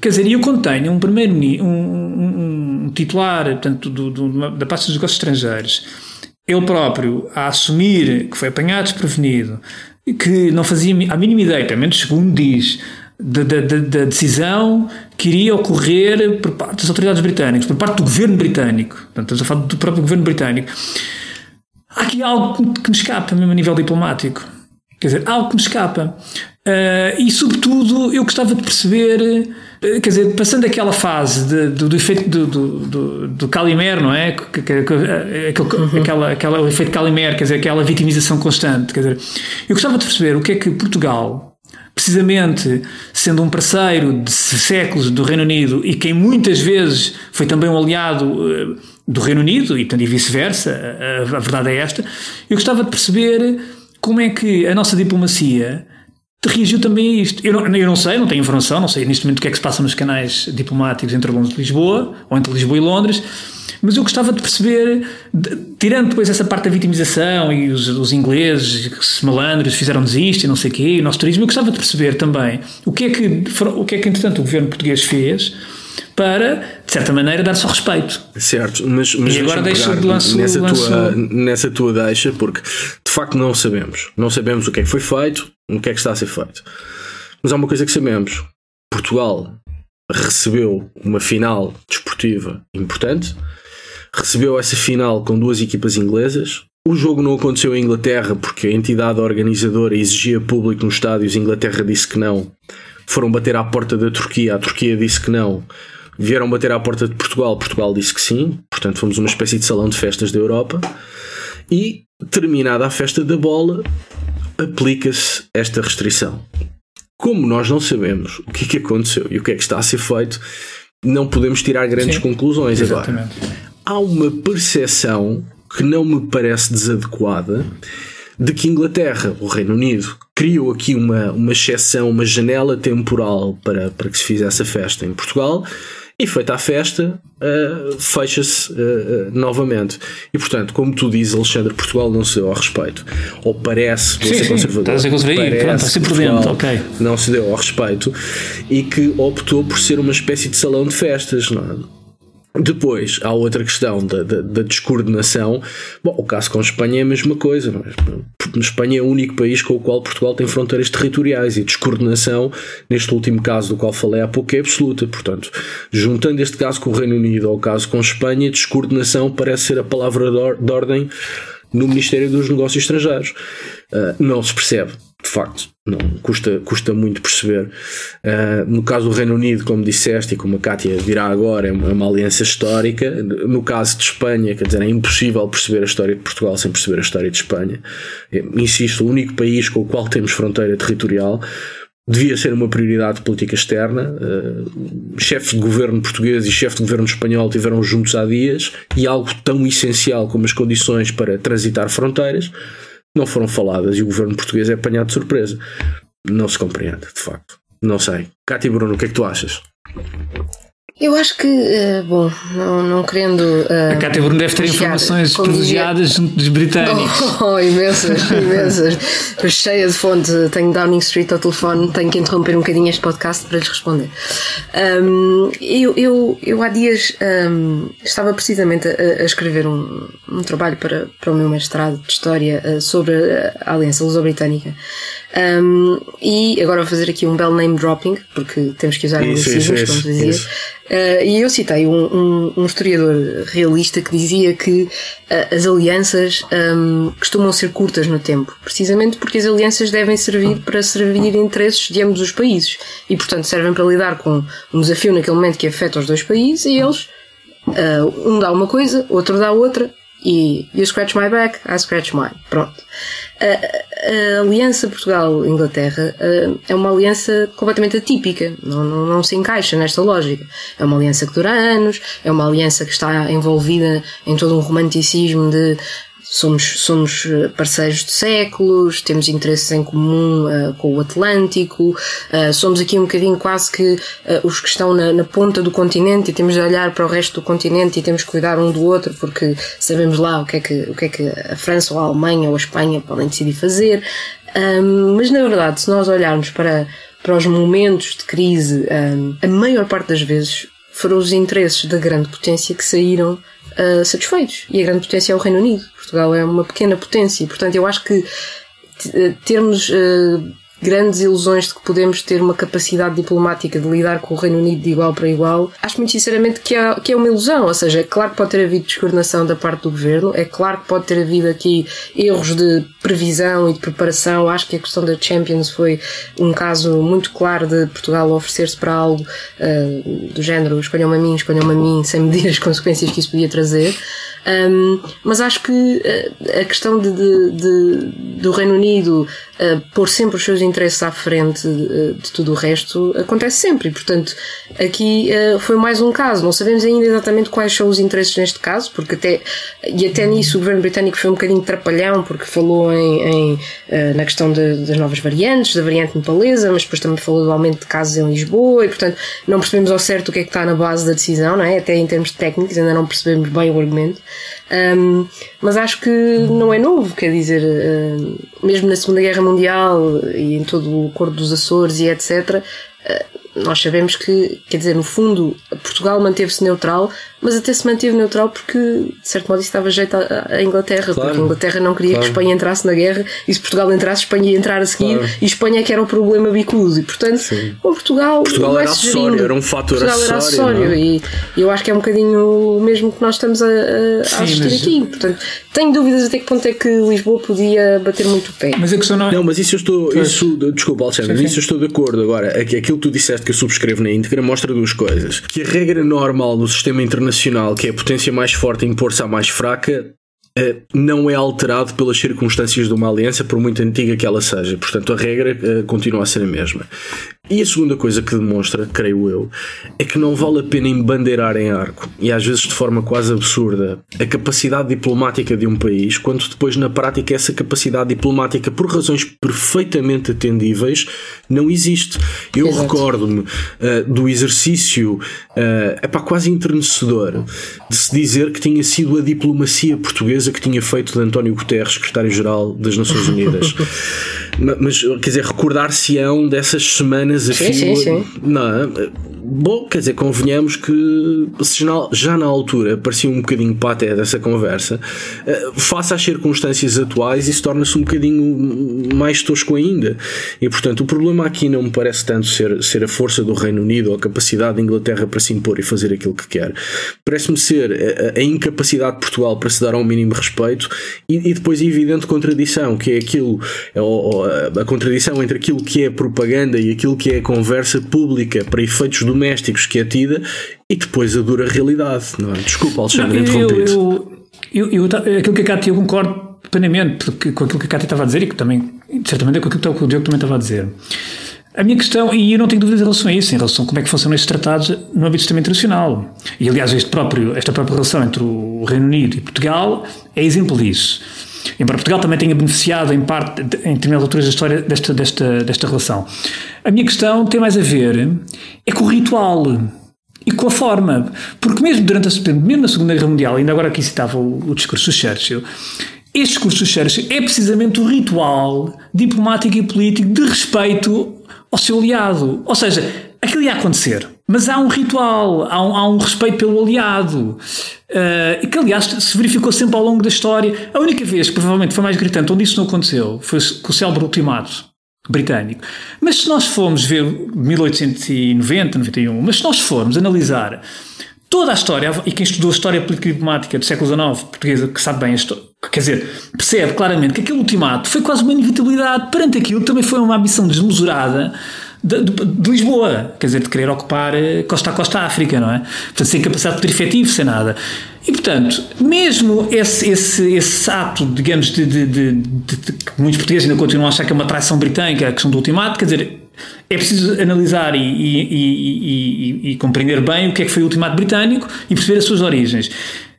Quer dizer, eu quando tenho um primeiro um, um, um titular portanto, do, do, da pasta dos negócios estrangeiros, ele próprio a assumir que foi apanhado desprevenido, que não fazia a mínima ideia, pelo menos segundo diz, da, da, da, decisão que iria ocorrer por parte das autoridades britânicas, por parte do governo britânico. Portanto, estamos a falar do próprio governo britânico. Há aqui algo que me escapa, mesmo a nível diplomático. Quer dizer, algo que me escapa. Uh, e, sobretudo, eu gostava de perceber, quer dizer, passando aquela fase de, do, do, efeito do, do, do, Calimero, não é? Aquele, uhum. aquela, aquela, o efeito Calimero, quer dizer, aquela vitimização constante. Quer dizer, eu gostava de perceber o que é que Portugal, precisamente sendo um parceiro de séculos do Reino Unido e quem muitas vezes foi também um aliado uh, do Reino Unido, e, e vice-versa, a, a verdade é esta, eu gostava de perceber como é que a nossa diplomacia reagiu também a isto. Eu não, eu não sei, não tenho informação, não sei neste momento o que é que se passa nos canais diplomáticos entre Londres e Lisboa, ou entre Lisboa e Londres, mas eu gostava de perceber, de, tirando depois essa parte da vitimização e os, os ingleses, os malandros fizeram-nos isto e não sei o quê, e o nosso turismo, eu gostava de perceber também o que é que, o que, é que entretanto, o governo português fez para, de certa maneira, dar-se ao respeito. Certo, mas, mas e agora deixa de lançar nessa, tua, nessa tua deixa, porque de facto não sabemos. Não sabemos o que é que foi feito, o que é que está a ser feito. Mas há uma coisa que sabemos: Portugal recebeu uma final desportiva importante, recebeu essa final com duas equipas inglesas. O jogo não aconteceu em Inglaterra porque a entidade organizadora exigia público nos estádios. A Inglaterra disse que não. Foram bater à porta da Turquia, a Turquia disse que não vieram bater à porta de Portugal, Portugal disse que sim, portanto fomos uma espécie de salão de festas da Europa. E, terminada a festa da bola, aplica-se esta restrição. Como nós não sabemos o que é que aconteceu e o que é que está a ser feito, não podemos tirar grandes sim, conclusões exatamente. agora. Há uma percepção que não me parece desadequada de que Inglaterra, o Reino Unido, criou aqui uma, uma exceção, uma janela temporal para, para que se fizesse a festa em Portugal e feita a festa, uh, fecha-se uh, novamente. E portanto, como tu dizes, Alexandre, Portugal não se deu ao respeito. Ou parece, vou sim, ser conservador, estás a conservador, parece pronto, por dentro, ok. Não se deu ao respeito e que optou por ser uma espécie de salão de festas, não é? Depois, há outra questão da, da, da, descoordenação. Bom, o caso com a Espanha é a mesma coisa. Não é? Espanha é o único país com o qual Portugal tem fronteiras territoriais e descoordenação, neste último caso do qual falei há pouco, é absoluta. Portanto, juntando este caso com o Reino Unido ao caso com Espanha, descoordenação parece ser a palavra de ordem no Ministério dos Negócios Estrangeiros. Uh, não se percebe de facto, não custa, custa muito perceber. Uh, no caso do Reino Unido, como disseste, e como a Kátia dirá agora, é uma, é uma, aliança histórica. No caso de Espanha, quer dizer, é impossível perceber a história de Portugal sem perceber a história de Espanha. É, insisto, o único país com o qual temos fronteira territorial. Devia ser uma prioridade de política externa. Uh, chefe de governo português e chefe de governo espanhol tiveram juntos há dias e algo tão essencial como as condições para transitar fronteiras não foram faladas e o governo português é apanhado de surpresa. Não se compreende, de facto. Não sei. Cátia Bruno, o que é que tu achas? Eu acho que, uh, bom, não, não querendo. Uh, a Cátia Bruno deve ter informações privilegiadas dos britânicos. Oh, (laughs) oh imensas, imensas. Cheia de fonte. Tenho Downing Street ao telefone, tenho que interromper um bocadinho este podcast para lhes responder. Um, eu, eu, eu há dias um, estava precisamente a, a escrever um, um, trabalho para, para o meu mestrado de História uh, sobre a Aliança Luso-Britânica. Um, e agora vou fazer aqui um belo name dropping, porque temos que usar anglicismos, como dizia. Isso. Uh, e eu citei um, um, um, historiador realista que dizia que uh, as alianças um, costumam ser curtas no tempo, precisamente porque as alianças devem servir para servir interesses de ambos os países. E, portanto, servem para lidar com um desafio naquele momento que afeta os dois países e eles, uh, um dá uma coisa, outro dá outra e you scratch my back, I scratch mine. Pronto. A, a aliança Portugal-Inglaterra é uma aliança completamente atípica, não, não, não, se encaixa nesta lógica. É uma aliança que dura anos, é uma aliança que está envolvida em todo um romanticismo de somos, somos eh, parceiros de séculos, temos interesses em comum uh, com o Atlântico, uh, somos aqui um bocadinho quase que uh, os que estão na, na, ponta do continente e temos de olhar para o resto do continente e temos que cuidar um do outro porque sabemos lá o que é que, o que, é que a França ou a Alemanha ou a Espanha podem decidir fazer. Um, mas na verdade, se nós olharmos para, para os momentos de crise, um, a maior parte das vezes foram os interesses da grande potência que saíram uh, satisfeitos. E a grande potência é o Reino Unido. Portugal é uma pequena potência. Portanto, eu acho que termos uh, grandes ilusões de que podemos ter uma capacidade diplomática de lidar com o Reino Unido de igual para igual, acho muito sinceramente que que é uma ilusão. Ou seja, é claro que pode ter havido descoordenação da parte do governo, é claro que pode ter havido aqui erros de previsão e de preparação. Acho que a questão da Champions foi um caso muito claro de Portugal oferecer-se para algo uh, do género escolham-me a mim, escolham-me a mim, sem medir as consequências que isso podia trazer. Um, mas acho que uh, a questão de, de, de, do Reino Unido uh, pôr sempre os seus interesses à frente de, de, tudo o resto acontece sempre. E, portanto, aqui uh, foi mais um caso. Não sabemos ainda exatamente quais são os interesses neste caso, porque até, e até nisso o governo britânico foi um bocadinho trapalhão, porque falou em, em na questão das novas variantes, da variante nepalesa, mas depois também falou do aumento de casos em Lisboa, e, portanto, não percebemos ao certo o que é que está na base da decisão, não é? Até em termos técnicos, ainda não percebemos bem o argumento. Um, mas acho que não é novo, quer dizer, uh, mesmo na Segunda Guerra Mundial e em todo o Acordo dos Açores e etc., uh, nós sabemos que, quer dizer, no fundo, Portugal manteve-se neutral, mas até se manteve neutral porque, de certo modo, isso estava jeito à, Inglaterra, claro. porque a Inglaterra não queria claro. que Espanha entrasse na guerra e se Portugal entrasse, Espanha ia entrar a seguir claro. e Espanha é que era o problema bicudo. E, portanto, Sim. o Portugal. Portugal era acessório, era um fator Portugal acessório. Era acessório é? e eu acho que é um bocadinho o mesmo que nós estamos a, a Sim, assistir mas... aqui. Portanto, tenho dúvidas até que ponto é que Lisboa podia bater muito o pé. Mas a questão não é. Não, mas isso eu estou. Isso, desculpa, Alexandre, sim, isso eu estou de acordo. Agora, aquilo que tu disseste que eu subscrevo na íntegra mostra duas coisas. Que a regra normal do sistema internacional, que é a potência mais forte impor-se à mais fraca, eh, não é alterado pelas circunstâncias de uma aliança, por muito antiga que ela seja. Portanto, a regra eh, continua a ser a mesma. E a segunda coisa que demonstra, creio eu, é que não vale a pena embandeirar em arco, e às vezes de forma quase absurda, a capacidade diplomática de um país, quando depois na prática essa capacidade diplomática, por razões perfeitamente atendíveis, não existe. Eu recordo-me uh, do exercício, uh, epá, quase entrenecedor, de se dizer que tinha sido a diplomacia portuguesa que tinha feito de António Guterres, secretário-geral das Nações Unidas. (laughs) Mas, quer dizer, recordar-se-ão dessas semanas a sim. Sim, sim. Não, bom, quer dizer, convenhamos que já na altura parecia um bocadinho paté dessa conversa, eh, face às circunstâncias atuais, isso torna-se um bocadinho mais tosco ainda. E portanto, o problema aqui não me parece tanto ser, ser a força do Reino Unido ou a capacidade da Inglaterra para se impor e fazer aquilo que quer. Parece-me ser a, a, incapacidade de Portugal para se dar ao mínimo respeito e, e depois a evidente contradição, que é aquilo, ou, a contradição entre aquilo que é propaganda e aquilo que é conversa pública para efeitos domésticos que é tida e depois a dura realidade. Não é? Desculpa, Alexandre, interromper. Eu, eu, eu, aquilo que a Cátia, eu concordo plenamente porque, com aquilo que a Cátia estava a dizer e que também, certamente, é com aquilo que o Diogo também estava a dizer. A minha questão, e eu não tenho dúvidas em relação a isso, em relação a como é que funcionam estes tratados no âmbito do sistema internacional. E aliás, este próprio, esta própria relação entre o Reino Unido e Portugal é exemplo disso. Embora Portugal também tenha beneficiado em parte, em determinadas alturas da história desta, desta, desta relação. A minha questão tem mais a ver é com o ritual e com a forma. Porque mesmo durante a, mesmo na Segunda Guerra Mundial, ainda agora aqui citava o, o discurso do Churchill, este discurso do Churchill é precisamente o ritual diplomático e político de respeito ao seu aliado. Ou seja, aquilo ia acontecer. Mas há um ritual, há um, há um respeito pelo aliado. Uh, que, aliás, se verificou sempre ao longo da história. A única vez que provavelmente foi mais gritante onde isso não aconteceu foi com o célebre ultimato britânico. Mas se nós formos ver 1890, 91, mas se nós formos analisar toda a história, e quem estudou a história política e diplomática do século XIX portuguesa, que sabe bem a história, quer dizer, percebe claramente que aquele ultimato foi quase uma inevitabilidade perante aquilo, também foi uma ambição desmesurada de, de, de, Lisboa, quer dizer, de querer ocupar eh, costa a costa África, não é? Portanto, sem capacidade de poder efetivo, sem nada. E, portanto, mesmo esse, esse, esse ato, digamos, de, de, que muitos portugueses ainda continuam a achar que é uma traição britânica, a questão do ultimato, quer dizer, é preciso analisar e, e, e, e, compreender bem o que é que foi o ultimato britânico e perceber as suas origens.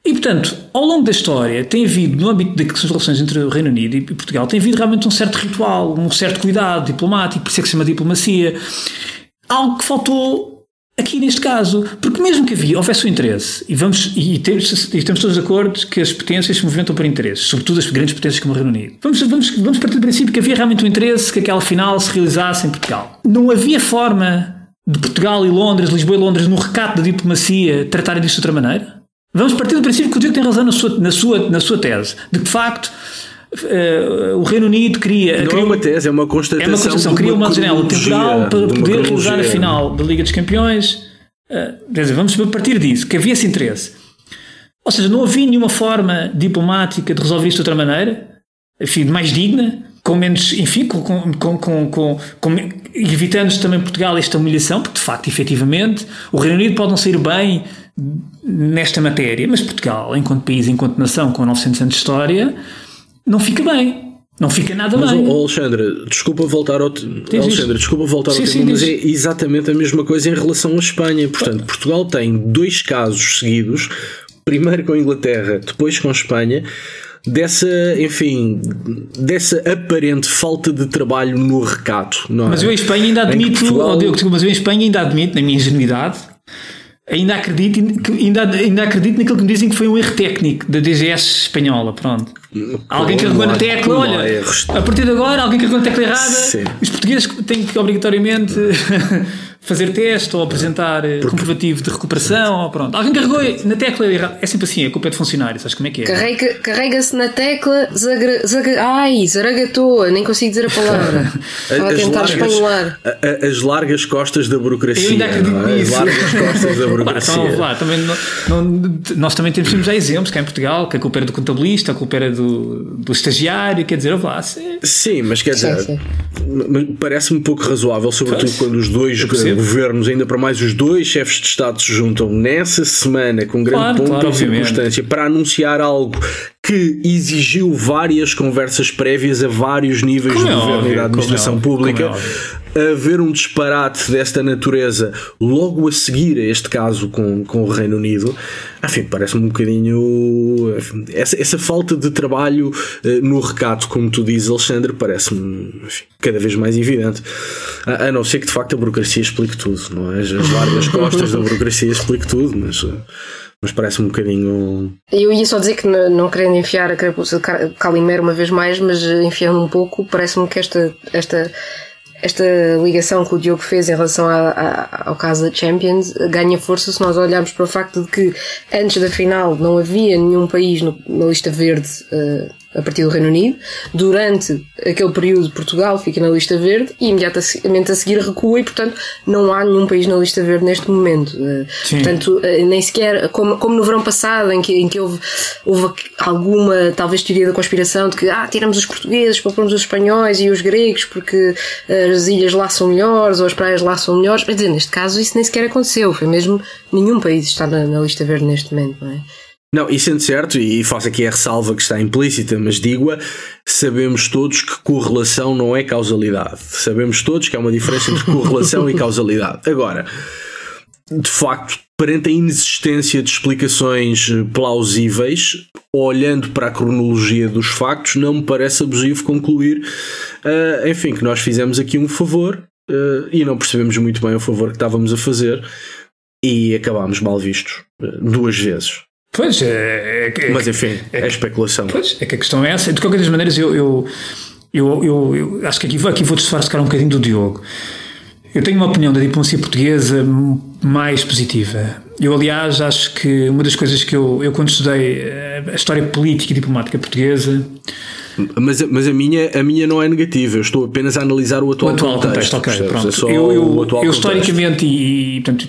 E, portanto, ao longo da história, tem havido, no âmbito das relações entre o Reino Unido e Portugal, tem havido realmente um certo ritual, um certo cuidado diplomático, por isso é que se chama diplomacia. Algo que faltou aqui neste caso, porque mesmo que havia, houvesse o interesse, e, vamos, e, temos, e estamos todos de acordo que as potências se movimentam por interesses, sobretudo as grandes potências como o Reino Unido. Vamos, vamos, vamos partir do princípio que havia realmente um interesse que aquela final se realizasse em Portugal. Não havia forma de Portugal e Londres, Lisboa e Londres, no recato da diplomacia, tratarem disto de outra maneira? Vamos partir do princípio que o Diego tem razão na sua, na sua, na sua tese, de que de facto Uh, o Reino Unido queria. Não queria, é uma tese, é uma constatação. É uma constatação, uma, uma janela temporal para poder realizar a final da Liga dos Campeões. Uh, quer dizer, vamos partir disso, que havia esse interesse. Ou seja, não havia nenhuma forma diplomática de resolver isto de outra maneira, enfim, mais digna, com menos, enfim, com, com, com, com, evitando também Portugal esta humilhação, porque de facto, efetivamente, o Reino Unido pode não sair bem nesta matéria, mas Portugal, enquanto país, enquanto nação, com 900 anos de história, não fica bem. Não fica nada mas, bem. Alexandre, desculpa voltar ao, Alexandre, desculpa voltar sim, ao tema, mas é exatamente a mesma coisa em relação à Espanha. Portanto, Portugal tem dois casos seguidos, primeiro com a Inglaterra, depois com a Espanha, dessa, enfim, dessa aparente falta de trabalho no recato. Não é? Mas eu em Espanha ainda admito, Portugal... oh, mas eu em Espanha ainda admito, na minha ingenuidade, ainda acredito, ainda, ainda acredito naquilo que me dizem que foi um erro técnico da DGS espanhola. Pronto. Alguém carregou na tecla, olha, a partir de agora, alguém carregou na tecla errada. Sim. Os portugueses têm que obrigatoriamente (laughs) fazer teste ou apresentar eh, Porque... comprovativo de recuperação. Ou pronto. Alguém carregou na tecla errada. É sempre assim, a culpa é de funcionário, sabes como é que é? Carrega, Carrega-se na tecla, zagra, zagra, ai, zaragatoa, nem consigo dizer a palavra. (laughs) Estava a tentar espanholar. As largas costas da burocracia. Eu ainda acredito é? nisso. As largas costas da burocracia. Então, lá, também, não, não, nós também temos já exemplos cá em Portugal, que a culpa era do contabilista, a culpa era do, do estagiário, quer dizer, lá. Sim, sim mas quer dizer, parece-me um pouco razoável, sobretudo pois, quando os dois governos, ainda para mais os dois chefes de Estado se juntam nessa semana com grande claro, pompa claro, e circunstância para anunciar algo que exigiu várias conversas prévias a vários níveis como de é governo óbvio, e da administração é pública. É haver um disparate desta natureza logo a seguir a este caso com, com o Reino Unido, enfim, parece-me um bocadinho. Essa, essa falta de trabalho uh, no recato, como tu dizes, Alexandre, parece-me cada vez mais evidente. A, a, não ser que de facto a burocracia explique tudo, não é? As largas costas da burocracia explique tudo, mas. Uh, mas parece um bocadinho. Eu ia só dizer que não, querendo enfiar a carapuça de Calimero uma vez mais, mas enfiando um pouco, parece-me que esta, esta, esta ligação que o Diogo fez em relação a, a, ao caso da Champions ganha força se nós olharmos para o facto de que antes da final não havia nenhum país no, na lista verde uh, a partir do Reino Unido. Durante aquele período, Portugal fica na lista verde e imediatamente a seguir recua e, portanto, não há nenhum país na lista verde neste momento. Eh, Sim. Portanto, eh, nem sequer, como, como no verão passado, em que, em que houve, houve alguma, talvez, teoria da conspiração de que, ah, tiramos os portugueses para pormos os espanhóis e os gregos porque eh, as ilhas lá são melhores ou as praias lá são melhores. Quer dizer, neste caso, isso nem sequer aconteceu. Foi mesmo nenhum país está na, na lista verde neste momento, não é? Não, e sendo certo, e faço aqui a ressalva que está implícita, mas digo-a, sabemos todos que correlação não é causalidade. Sabemos todos que há uma diferença entre correlação e (laughs) causalidade. Agora, de facto, perante a inexistência de explicações plausíveis, olhando para a cronologia dos factos, não me parece abusivo concluir, uh, enfim, que nós fizemos aqui um favor uh, e não percebemos muito bem o favor que estávamos a fazer e acabámos mal vistos uh, duas vezes. Pois, é, é, mas enfim, é, é, especulação. Pois, é que a questão é essa. De qualquer das maneiras, eu, eu, eu, eu, acho que aqui, aqui vou disfarçar um bocadinho do Diogo. Eu tenho uma opinião da diplomacia portuguesa mais positiva. Eu, aliás, acho que uma das coisas que eu, eu quando estudei eh, a história política e diplomática portuguesa, Mas, mas a, minha, a minha não é negativa, eu estou apenas a analisar o atual, o atual contexto. contexto ok, pronto. É eu, eu, eu historicamente e, e portanto,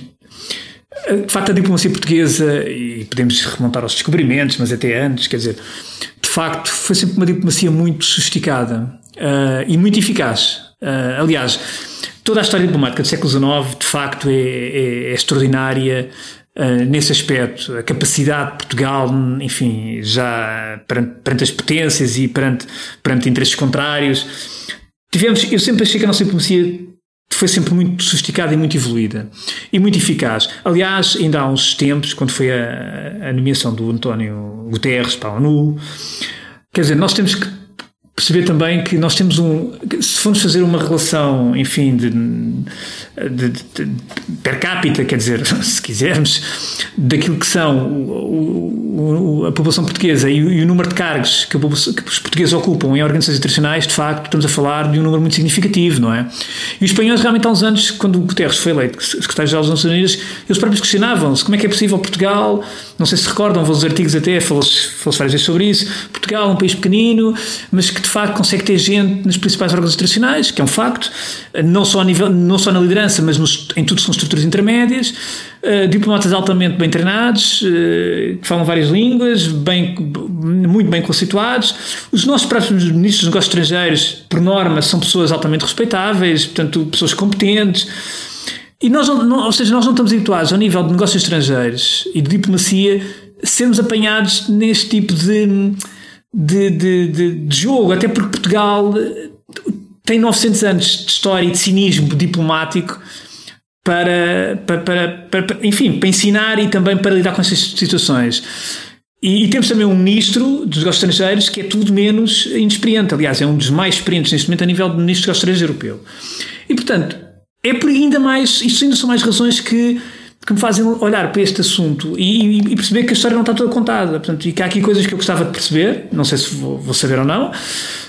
de facto, a diplomacia portuguesa, e podemos remontar aos descobrimentos, mas até antes, quer dizer, de facto, foi sempre uma diplomacia muito sofisticada uh, e muito eficaz. Uh, aliás, toda a história diplomática do século XIX, de facto, é, é, é extraordinária uh, nesse aspecto. A capacidade de Portugal, enfim, já perante, perante as potências e perante, perante interesses contrários. Tivemos, eu sempre achei que a nossa diplomacia foi sempre muito sofisticada e muito evoluída e muito eficaz. Aliás, ainda há uns tempos, quando foi a, a nomeação do António Guterres para a ONU, quer dizer, nós temos que perceber também que nós temos um. Se formos fazer uma relação, enfim, de, de, de, per capita, quer dizer, (laughs) se quisermos, daquilo que são o, o, a população portuguesa e o, e o, número de cargos que, que, os portugueses ocupam em organizações internacionais, de facto, estamos a falar de um número muito significativo, não é? E os espanhóis, realmente, há uns anos, quando o Guterres foi eleito secretário-geral das Nações Unidas, eles próprios questionavam-se como é que é possível Portugal, não sei se recordam, vão os artigos até, falou-se várias vezes sobre isso, Portugal, um país pequenino, mas que de facto consegue ter gente nas principais organizações internacionais, que é um facto, não só, nível, não só na liderança, mas nos, em tudo são estruturas intermédias, uh, diplomatas altamente bem treinados, uh, que falam várias línguas, bem, muito bem conceituados. Os nossos próprios ministros dos negócios estrangeiros, por norma, são pessoas altamente respeitáveis, portanto, pessoas competentes. E nós, não, ou seja, nós não estamos habituados ao nível de negócios estrangeiros e de diplomacia sermos apanhados neste tipo de, de, de, de, de jogo, até porque Portugal eh, tem 900 anos de história e de cinismo diplomático para, para, para, para, enfim, para ensinar e também para lidar com essas situações. E, e, temos também um ministro dos negócios estrangeiros que é tudo menos inexperiente. Aliás, é um dos mais experientes neste momento a nível de ministro dos negócios estrangeiros europeu. E, portanto, é por ainda mais, isto ainda são mais razões que, que me fazem olhar para este assunto e, e, perceber que a história não está toda contada. Portanto, e que há aqui coisas que eu gostava de perceber, não sei se vou, vou saber ou não,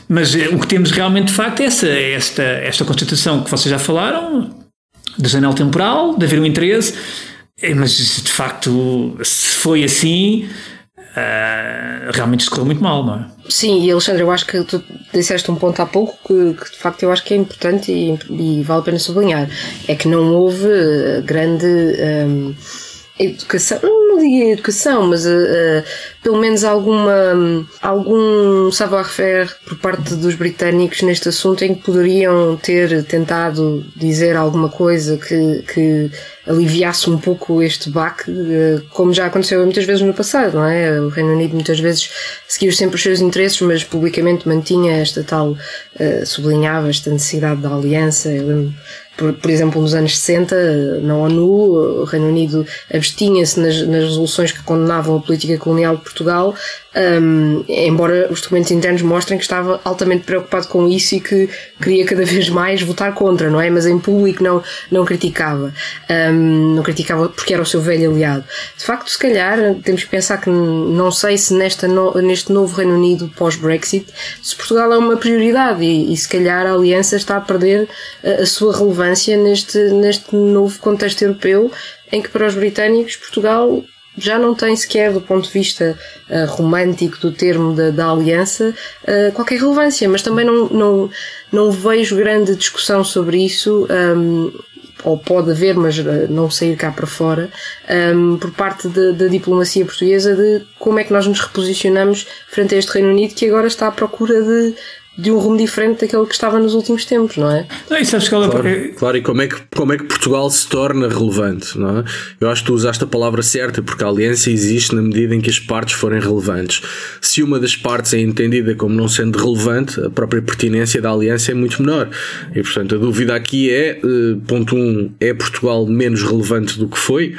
mas eh, o que temos realmente de facto é essa, esta, esta constatação que vocês já falaram, da janela temporal, de haver um interesse, eh, mas de facto, se foi assim, uh, realmente se correu muito mal, não é? Sim, e Alexandre, eu acho que tu disseste um ponto há pouco que, que de facto eu acho que é importante e, e, vale a pena sublinhar. É que não houve eh, grande. Um, educação, não diria educação, mas uh, uh, pelo menos alguma, algum savoir-faire por parte dos britânicos neste assunto em que poderiam ter tentado dizer alguma coisa que, que aliviasse um pouco este baque, uh, como já aconteceu muitas vezes no passado, não é? O Reino Unido muitas vezes seguiu sempre os seus interesses, mas publicamente mantinha esta tal, sublinhava esta necessidade da aliança. Eu lembro por, por, exemplo, nos anos 60, na ONU, o Reino Unido abstinha-se nas, nas, resoluções que condenavam a política colonial de Portugal, um, embora os documentos internos mostrem que estava altamente preocupado com isso e que queria cada (laughs) vez mais votar contra, não é? Mas em público não, não criticava. Um, não criticava porque era o seu velho aliado. De facto, se calhar, temos que pensar que não sei se nesta no, neste novo Reino Unido pós-Brexit, se Portugal é uma prioridade e, e, se calhar a aliança está a perder a, a sua relevância neste, neste novo contexto europeu em que para os britânicos Portugal já não tem sequer, do ponto de vista uh, romântico do termo da, da aliança, uh, qualquer relevância, mas também não, não, não vejo grande discussão sobre isso. Um, ou pode haver, mas uh, não sair cá para fora, um, por parte da diplomacia portuguesa de como é que nós nos reposicionamos frente a este Reino Unido que agora está à procura de de um rumo diferente daquele que estava nos últimos tempos, não é? Não, e sabes que ela... claro, claro, e como é, que, como é que Portugal se torna relevante, não é? Eu acho que tu usaste a palavra certa, porque a aliança existe na medida em que as partes forem relevantes. Se uma das partes é entendida como não sendo relevante, a própria pertinência da aliança é muito menor. E portanto, a dúvida aqui é, eh, ponto um, é Portugal menos relevante do que foi?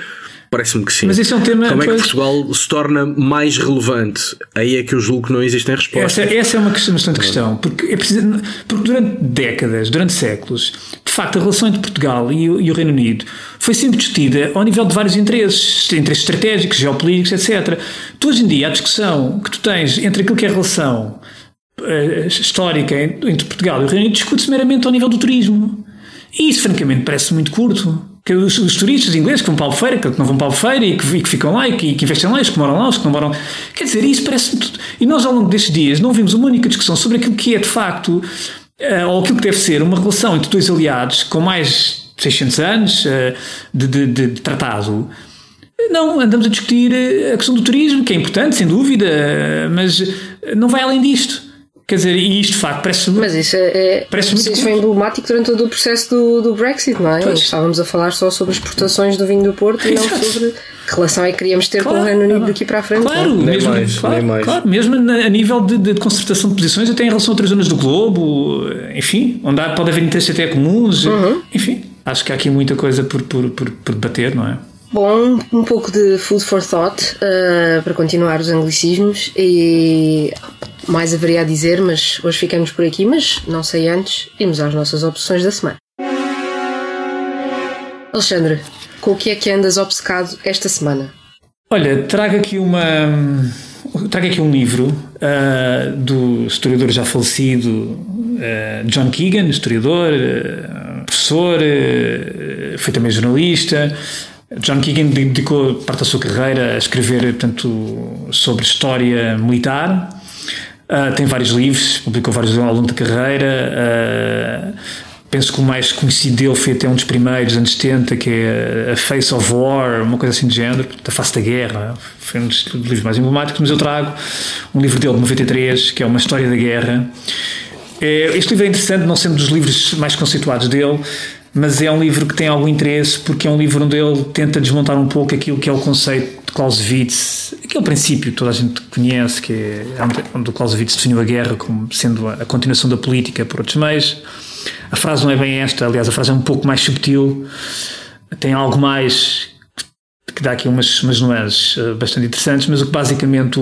Parece-me que sim. Mas isso é um tema. Como é que Portugal se torna mais relevante? Aí é que eu julgo que não existem respostas. Essa, essa é uma questão, bastante questão, porque, é preciso, porque durante décadas, durante séculos, de facto, a relação entre Portugal e o, e o Reino Unido foi sempre discutida ao nível de vários interesses, interesses estratégicos, geopolíticos, etc. Tu, hoje em dia, a discussão que tu tens entre aquilo que é a relação uh, histórica entre Portugal e o Reino Unido discute-se meramente ao nível do turismo. E isso, francamente, parece muito curto. Que os, os, turistas ingleses que vão para a Albufeira, que não vão para a Albufeira e que, e que ficam lá e que, que, investem lá, os que moram lá, os que não moram. Quer dizer, isso parece. E nós, ao longo destes dias, não vimos uma única discussão sobre aquilo que é de facto, uh, ou aquilo que deve ser, uma relação entre dois aliados com mais de 600 anos uh, de, de, de, de tratado. Não, andamos a discutir a questão do turismo, que é importante, sem dúvida, mas não vai além disto. Quer dizer, e isto de facto parece. Mas isso, é, é parece muito isso foi emblemático durante todo o processo do, do Brexit, não é? Pois. Estávamos a falar só sobre exportações do vinho do Porto e não sobre que relação é que queríamos ter claro, com o Reino Unido daqui para a frente. Claro, não? mesmo, mais, claro, mais. claro, mesmo a nível de, de, concertação de posições, até em relação a outras zonas do globo, enfim, onde há, pode haver interesses até comuns, uhum. enfim, acho que há aqui muita coisa por, por, por, por debater, não é? Bom, um pouco de food for thought uh, para continuar os anglicismos e mais haveria a dizer, mas hoje ficamos por aqui, mas não sei antes, irmos às nossas opções da semana. Alexandre, com o que é que andas obcecado esta semana? Olha, trago aqui uma. Trago aqui um livro uh, do historiador já falecido uh, John Keegan, historiador, professor, foi também jornalista. John Keegan dedicou parte da sua carreira a escrever portanto, sobre história militar Uh, tem vários livros, publicou vários ao longo da carreira. Uh, penso que o mais conhecido dele foi até um dos primeiros, anos 70, que é A Face of War, uma coisa assim de género, da face da guerra. Foi um dos livros mais emblemáticos, mas eu trago um livro dele de 93, que é uma história da guerra. É, este livro é interessante, não sendo dos livros mais conceituados dele, mas é um livro que tem algum interesse porque é um livro onde ele tenta desmontar um pouco aquilo que é o conceito de Clausewitz, aquele princípio que toda a gente conhece, que é onde Clausewitz definiu a guerra como sendo a continuação da política por outros meios. A frase não é bem esta, aliás, a frase é um pouco mais subtil, tem algo mais que dá aqui umas, umas nuances eh, bastante interessantes, mas o que basicamente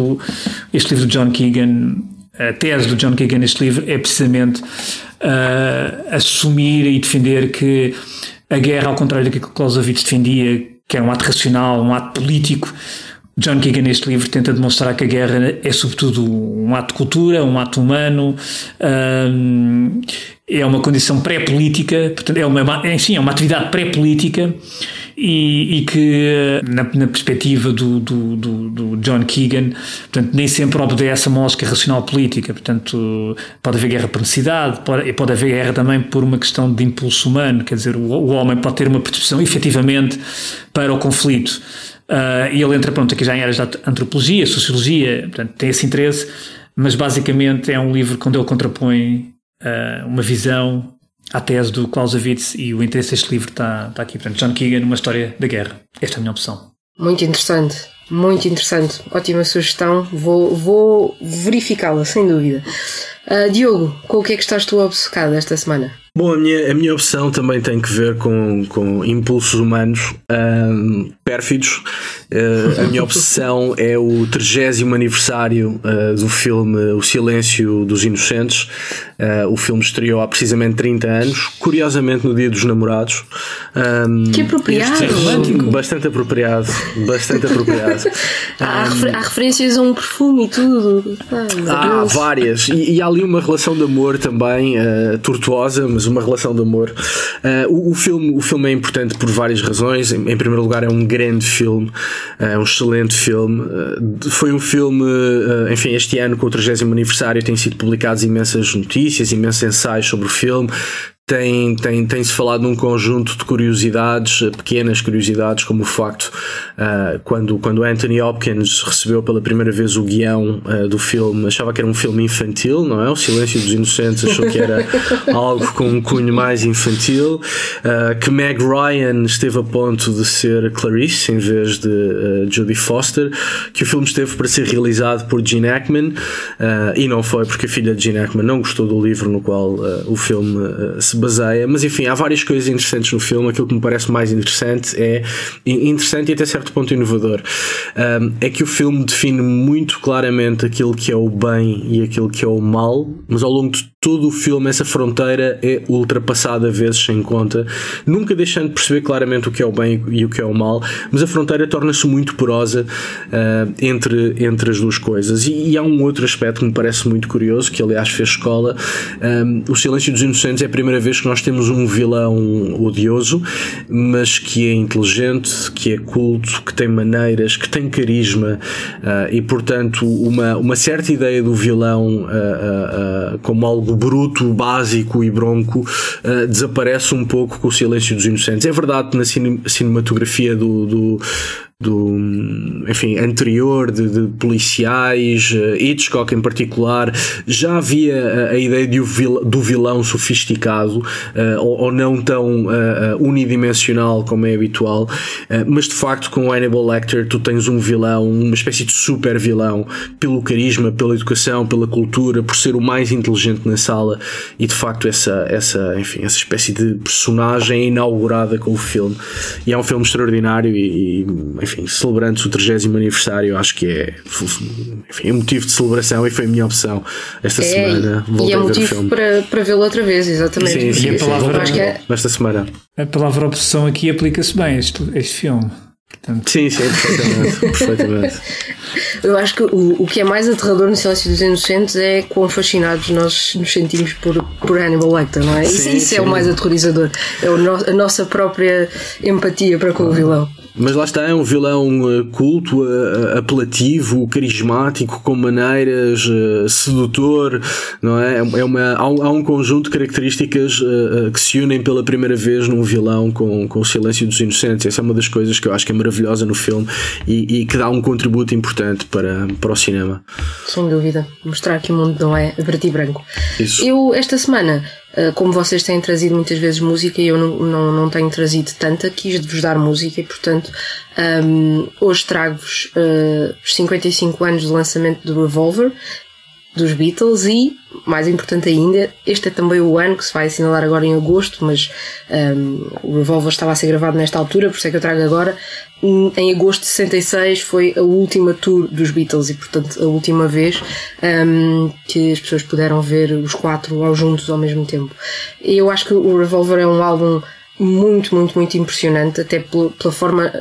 este livro de John Keegan, a tese do John Keegan neste livro é precisamente uh, assumir e defender que a guerra, ao contrário daquilo que Clausewitz defendia, que era um ato racional, um ato político, John Keegan neste livro tenta demonstrar que a guerra é sobretudo um ato de cultura, um ato humano, um, é uma condição pré-política, portanto é uma, é, sim, é uma atividade pré-política e, e que na, na perspectiva do, do, do, do, John Keegan, portanto, nem sempre obedece a mosca racional política, portanto, pode haver guerra por necessidade, pode, pode haver guerra também por uma questão de impulso humano, quer dizer, o, o homem pode ter uma percepção efetivamente para o conflito. Uh, e ele entra, pronto, aqui já em áreas da antropologia, sociologia, portanto, tem esse interesse, mas basicamente é um livro onde ele contrapõe uh, uma visão à tese do Clausewitz e o interesse deste livro está, está aqui. Portanto, John Keegan, uma história da guerra. Esta é a minha opção. Muito interessante, muito interessante. Ótima sugestão. Vou, vou verificá-la, sem dúvida. Uh, Diogo, com o que é que estás tu obcecado esta semana? Bom, a minha, a minha opção também tem que ver com, com impulsos humanos um, pérfidos. Uh, a minha (laughs) obsessão é o 30 aniversário uh, do filme O Silêncio dos Inocentes. Uh, o filme estreou há precisamente 30 anos, curiosamente no Dia dos Namorados. Um, que apropriado! Este, bastante apropriado, bastante apropriado. (laughs) há, um, há, referências a um perfume e tudo. há várias. E, e, há ali uma relação de amor também tortuosa, mas uma relação de amor. Uh, o, o, filme, o filme é importante por várias razões. Em, em primeiro lugar, é um grande filme, uh, é um excelente filme. Uh, foi um filme, enfim, este ano, com o 30 aniversário, têm sido publicadas imensas notícias, imensos ensaios sobre o filme tem, tem, tem-se falado num conjunto de curiosidades, pequenas curiosidades, como o facto, uh, quando, quando Anthony Hopkins recebeu pela primeira vez o guião uh, do filme, achava que era um filme infantil, não é? O Silêncio dos Inocentes achou que era (laughs) algo com um cunho mais infantil, uh, que Meg Ryan esteve a ponto de ser Clarice em vez de Jodie Foster, que o filme esteve para ser realizado por Gene Hackman, e não foi porque a filha de Gene Hackman não gostou do livro no qual o filme se se baseia, mas enfim, há várias coisas interessantes no filme. Aquilo que me parece mais interessante é interessante e até certo ponto inovador. Um, é que o filme define muito claramente aquilo que é o bem e aquilo que é o mal, mas ao longo de todo o filme essa fronteira é ultrapassada vezes sem conta, nunca deixando de perceber claramente o que é o bem e o que é o mal, mas a fronteira torna-se muito porosa uh, entre, entre as duas coisas. E, e, há um outro aspecto que me parece muito curioso, que aliás fez escola: um, O Silêncio dos Inocentes é a primeira vez que nós temos um vilão odioso, mas que é inteligente, que é culto, que tem maneiras, que tem carisma uh, e, portanto, uma, uma certa ideia do vilão uh, como algo bruto, básico e bronco desaparece um pouco com o Silêncio dos Inocentes. É verdade que na cinematografia do, do do enfim, anterior de, de policiais, uh, Hitchcock em particular, já havia a, eh, a ideia de do vilão sofisticado uh, ou, ou, não tão unidimensional como é habitual, mas de facto com Hannibal Lecter tu tens um vilão, uma espécie de super vilão, pelo carisma, pela educação, pela cultura, por ser o mais inteligente na sala e de facto essa, essa, enfim, essa espécie de personagem é inaugurada com o filme. E é um filme extraordinário e, e enfim, celebrando o 30 aniversário, acho que é enfim, um motivo de celebração e foi a minha opção esta é, semana. E é motivo para, para vê-lo outra vez, exatamente. Sim, sim, e a palavra, acho que é... nesta semana. A palavra obsessão aqui aplica-se bem a este, este filme. Portanto... Sim, sim, perfeitamente. (laughs) perfeitamente. Eu acho que o, o que é mais aterrador no Silêncio dos Inocentes é quão fascinados nós nos sentimos por, por Hannibal Lecter, não é? Sim, isso, isso é o mais aterrorizador. É o no, a nossa própria empatia para com o vilão. Mas lá está, é um vilão eh, culto, eh, apelativo, carismático, com maneiras, eh, sedutor, não é? É uma, há, um, conjunto de características que se unem pela primeira vez num vilão com, com o silêncio dos inocentes. Essa é uma das coisas que eu acho que é maravilhosa no filme e, e que dá um contributo importante para, para o cinema. Sem dúvida. Mostrar que o mundo não é preto e branco. Isso. Eu, esta semana, como vocês têm trazido muitas vezes música e eu não, não, não tenho trazido tanta, quis vos dar música e, portanto, um, hoje trago-vos uh, os 55 anos do lançamento do Revolver, dos Beatles e, mais importante ainda, este é também o ano que se vai assinalar agora em agosto, mas um, o Revolver estava a ser gravado nesta altura, por isso é que eu trago agora. Em agosto de 66 foi a última tour dos Beatles e, portanto, a última vez um, que as pessoas puderam ver os quatro juntos ao mesmo tempo. Eu acho que o Revolver é um álbum muito, muito, muito impressionante, até pela, forma,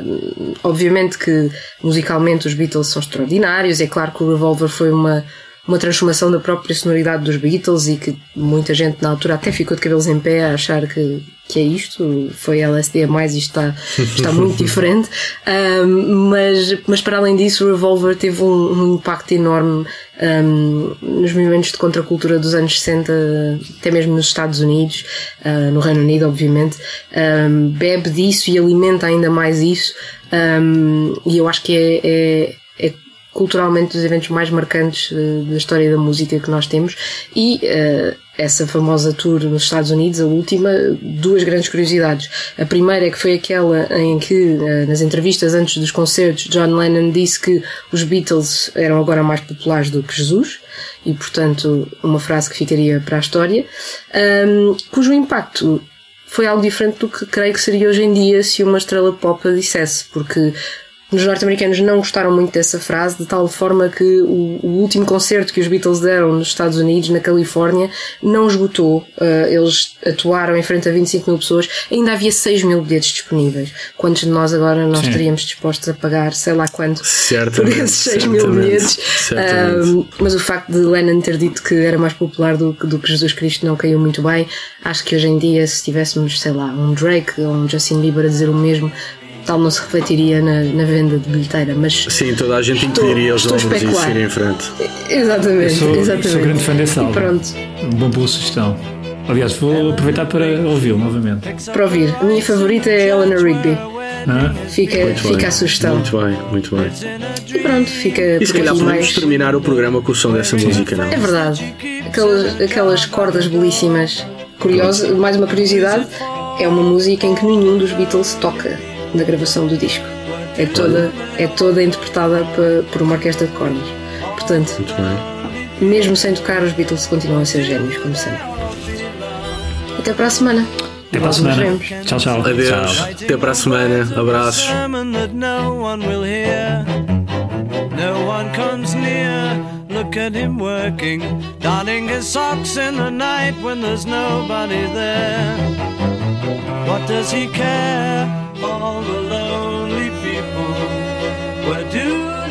obviamente que musicalmente os Beatles são extraordinários, é claro que o Revolver foi uma, uma transformação da própria sonoridade dos Beatles e que muita gente na altura até ficou de cabelos em pé a achar que, que é isto, foi LSD a mais e está, está muito (laughs) diferente. Um, mas, mas para além disso, o Revolver teve um, um impacto enorme um, nos movimentos de contracultura dos anos 60, até mesmo nos Estados Unidos, uh, no Reino Unido, obviamente. bebe disso e alimenta ainda mais isso. e eu acho que é, é culturalmente dos eventos mais marcantes uh, da história da música que nós temos e uh, essa famosa tour nos Estados Unidos, a última, duas grandes curiosidades. A primeira é que foi aquela em que, uh, nas entrevistas antes dos concertos, John Lennon disse que os Beatles eram agora mais populares do que Jesus e, portanto, uma frase que ficaria para a história, um, cujo impacto foi algo diferente do que creio que seria hoje em dia se uma estrela pop a dissesse, porque os norte-americanos não gostaram muito dessa frase, de tal forma que o, o, último concerto que os Beatles deram nos Estados Unidos, na Califórnia, não esgotou. Uh, eles atuaram em frente a 25 mil pessoas, ainda havia 6 mil bilhetes disponíveis. Quantos de nós agora nós estaríamos dispostos a pagar, sei lá quanto, por esses 6 mil bilhetes? Uh, mas o facto de Lennon ter dito que era mais popular do, do que Jesus Cristo não caiu muito bem. Acho que hoje em dia, se tivéssemos, sei lá, um Drake ou um Justin Bieber a dizer o mesmo, tal não se refletiria na, na venda de bilheteira, mas. Sim, toda a gente incluiria os números e seguir em frente. Exatamente, sou, exatamente. Sou grande fã desse álbum. Pronto. Uma boa sugestão. Aliás, vou aproveitar para ouvi-lo novamente. Para ouvir. A minha favorita é Eleanor Rigby. Ah? Fica, fica a sugestão. Muito bem, muito bem. E pronto, fica e se calhar podemos mais... terminar o programa com o som dessa Sim. música, não? É verdade. Aquelas, aquelas cordas belíssimas. Curioso, mais uma curiosidade, é uma música em que nenhum dos Beatles toca na gravação do disco. É toda, é toda interpretada por, uma orquestra de cordas. Portanto, mesmo sem tocar, os Beatles continuam a ser gênios, como sempre. Até para a semana. Até para a semana. Tchau, tchau. Adeus. Tchau. Até para a semana. Abraços. No one comes near. Look look at him working, darning his socks in the night when there's nobody there. What does he care? All the lonely people. Where do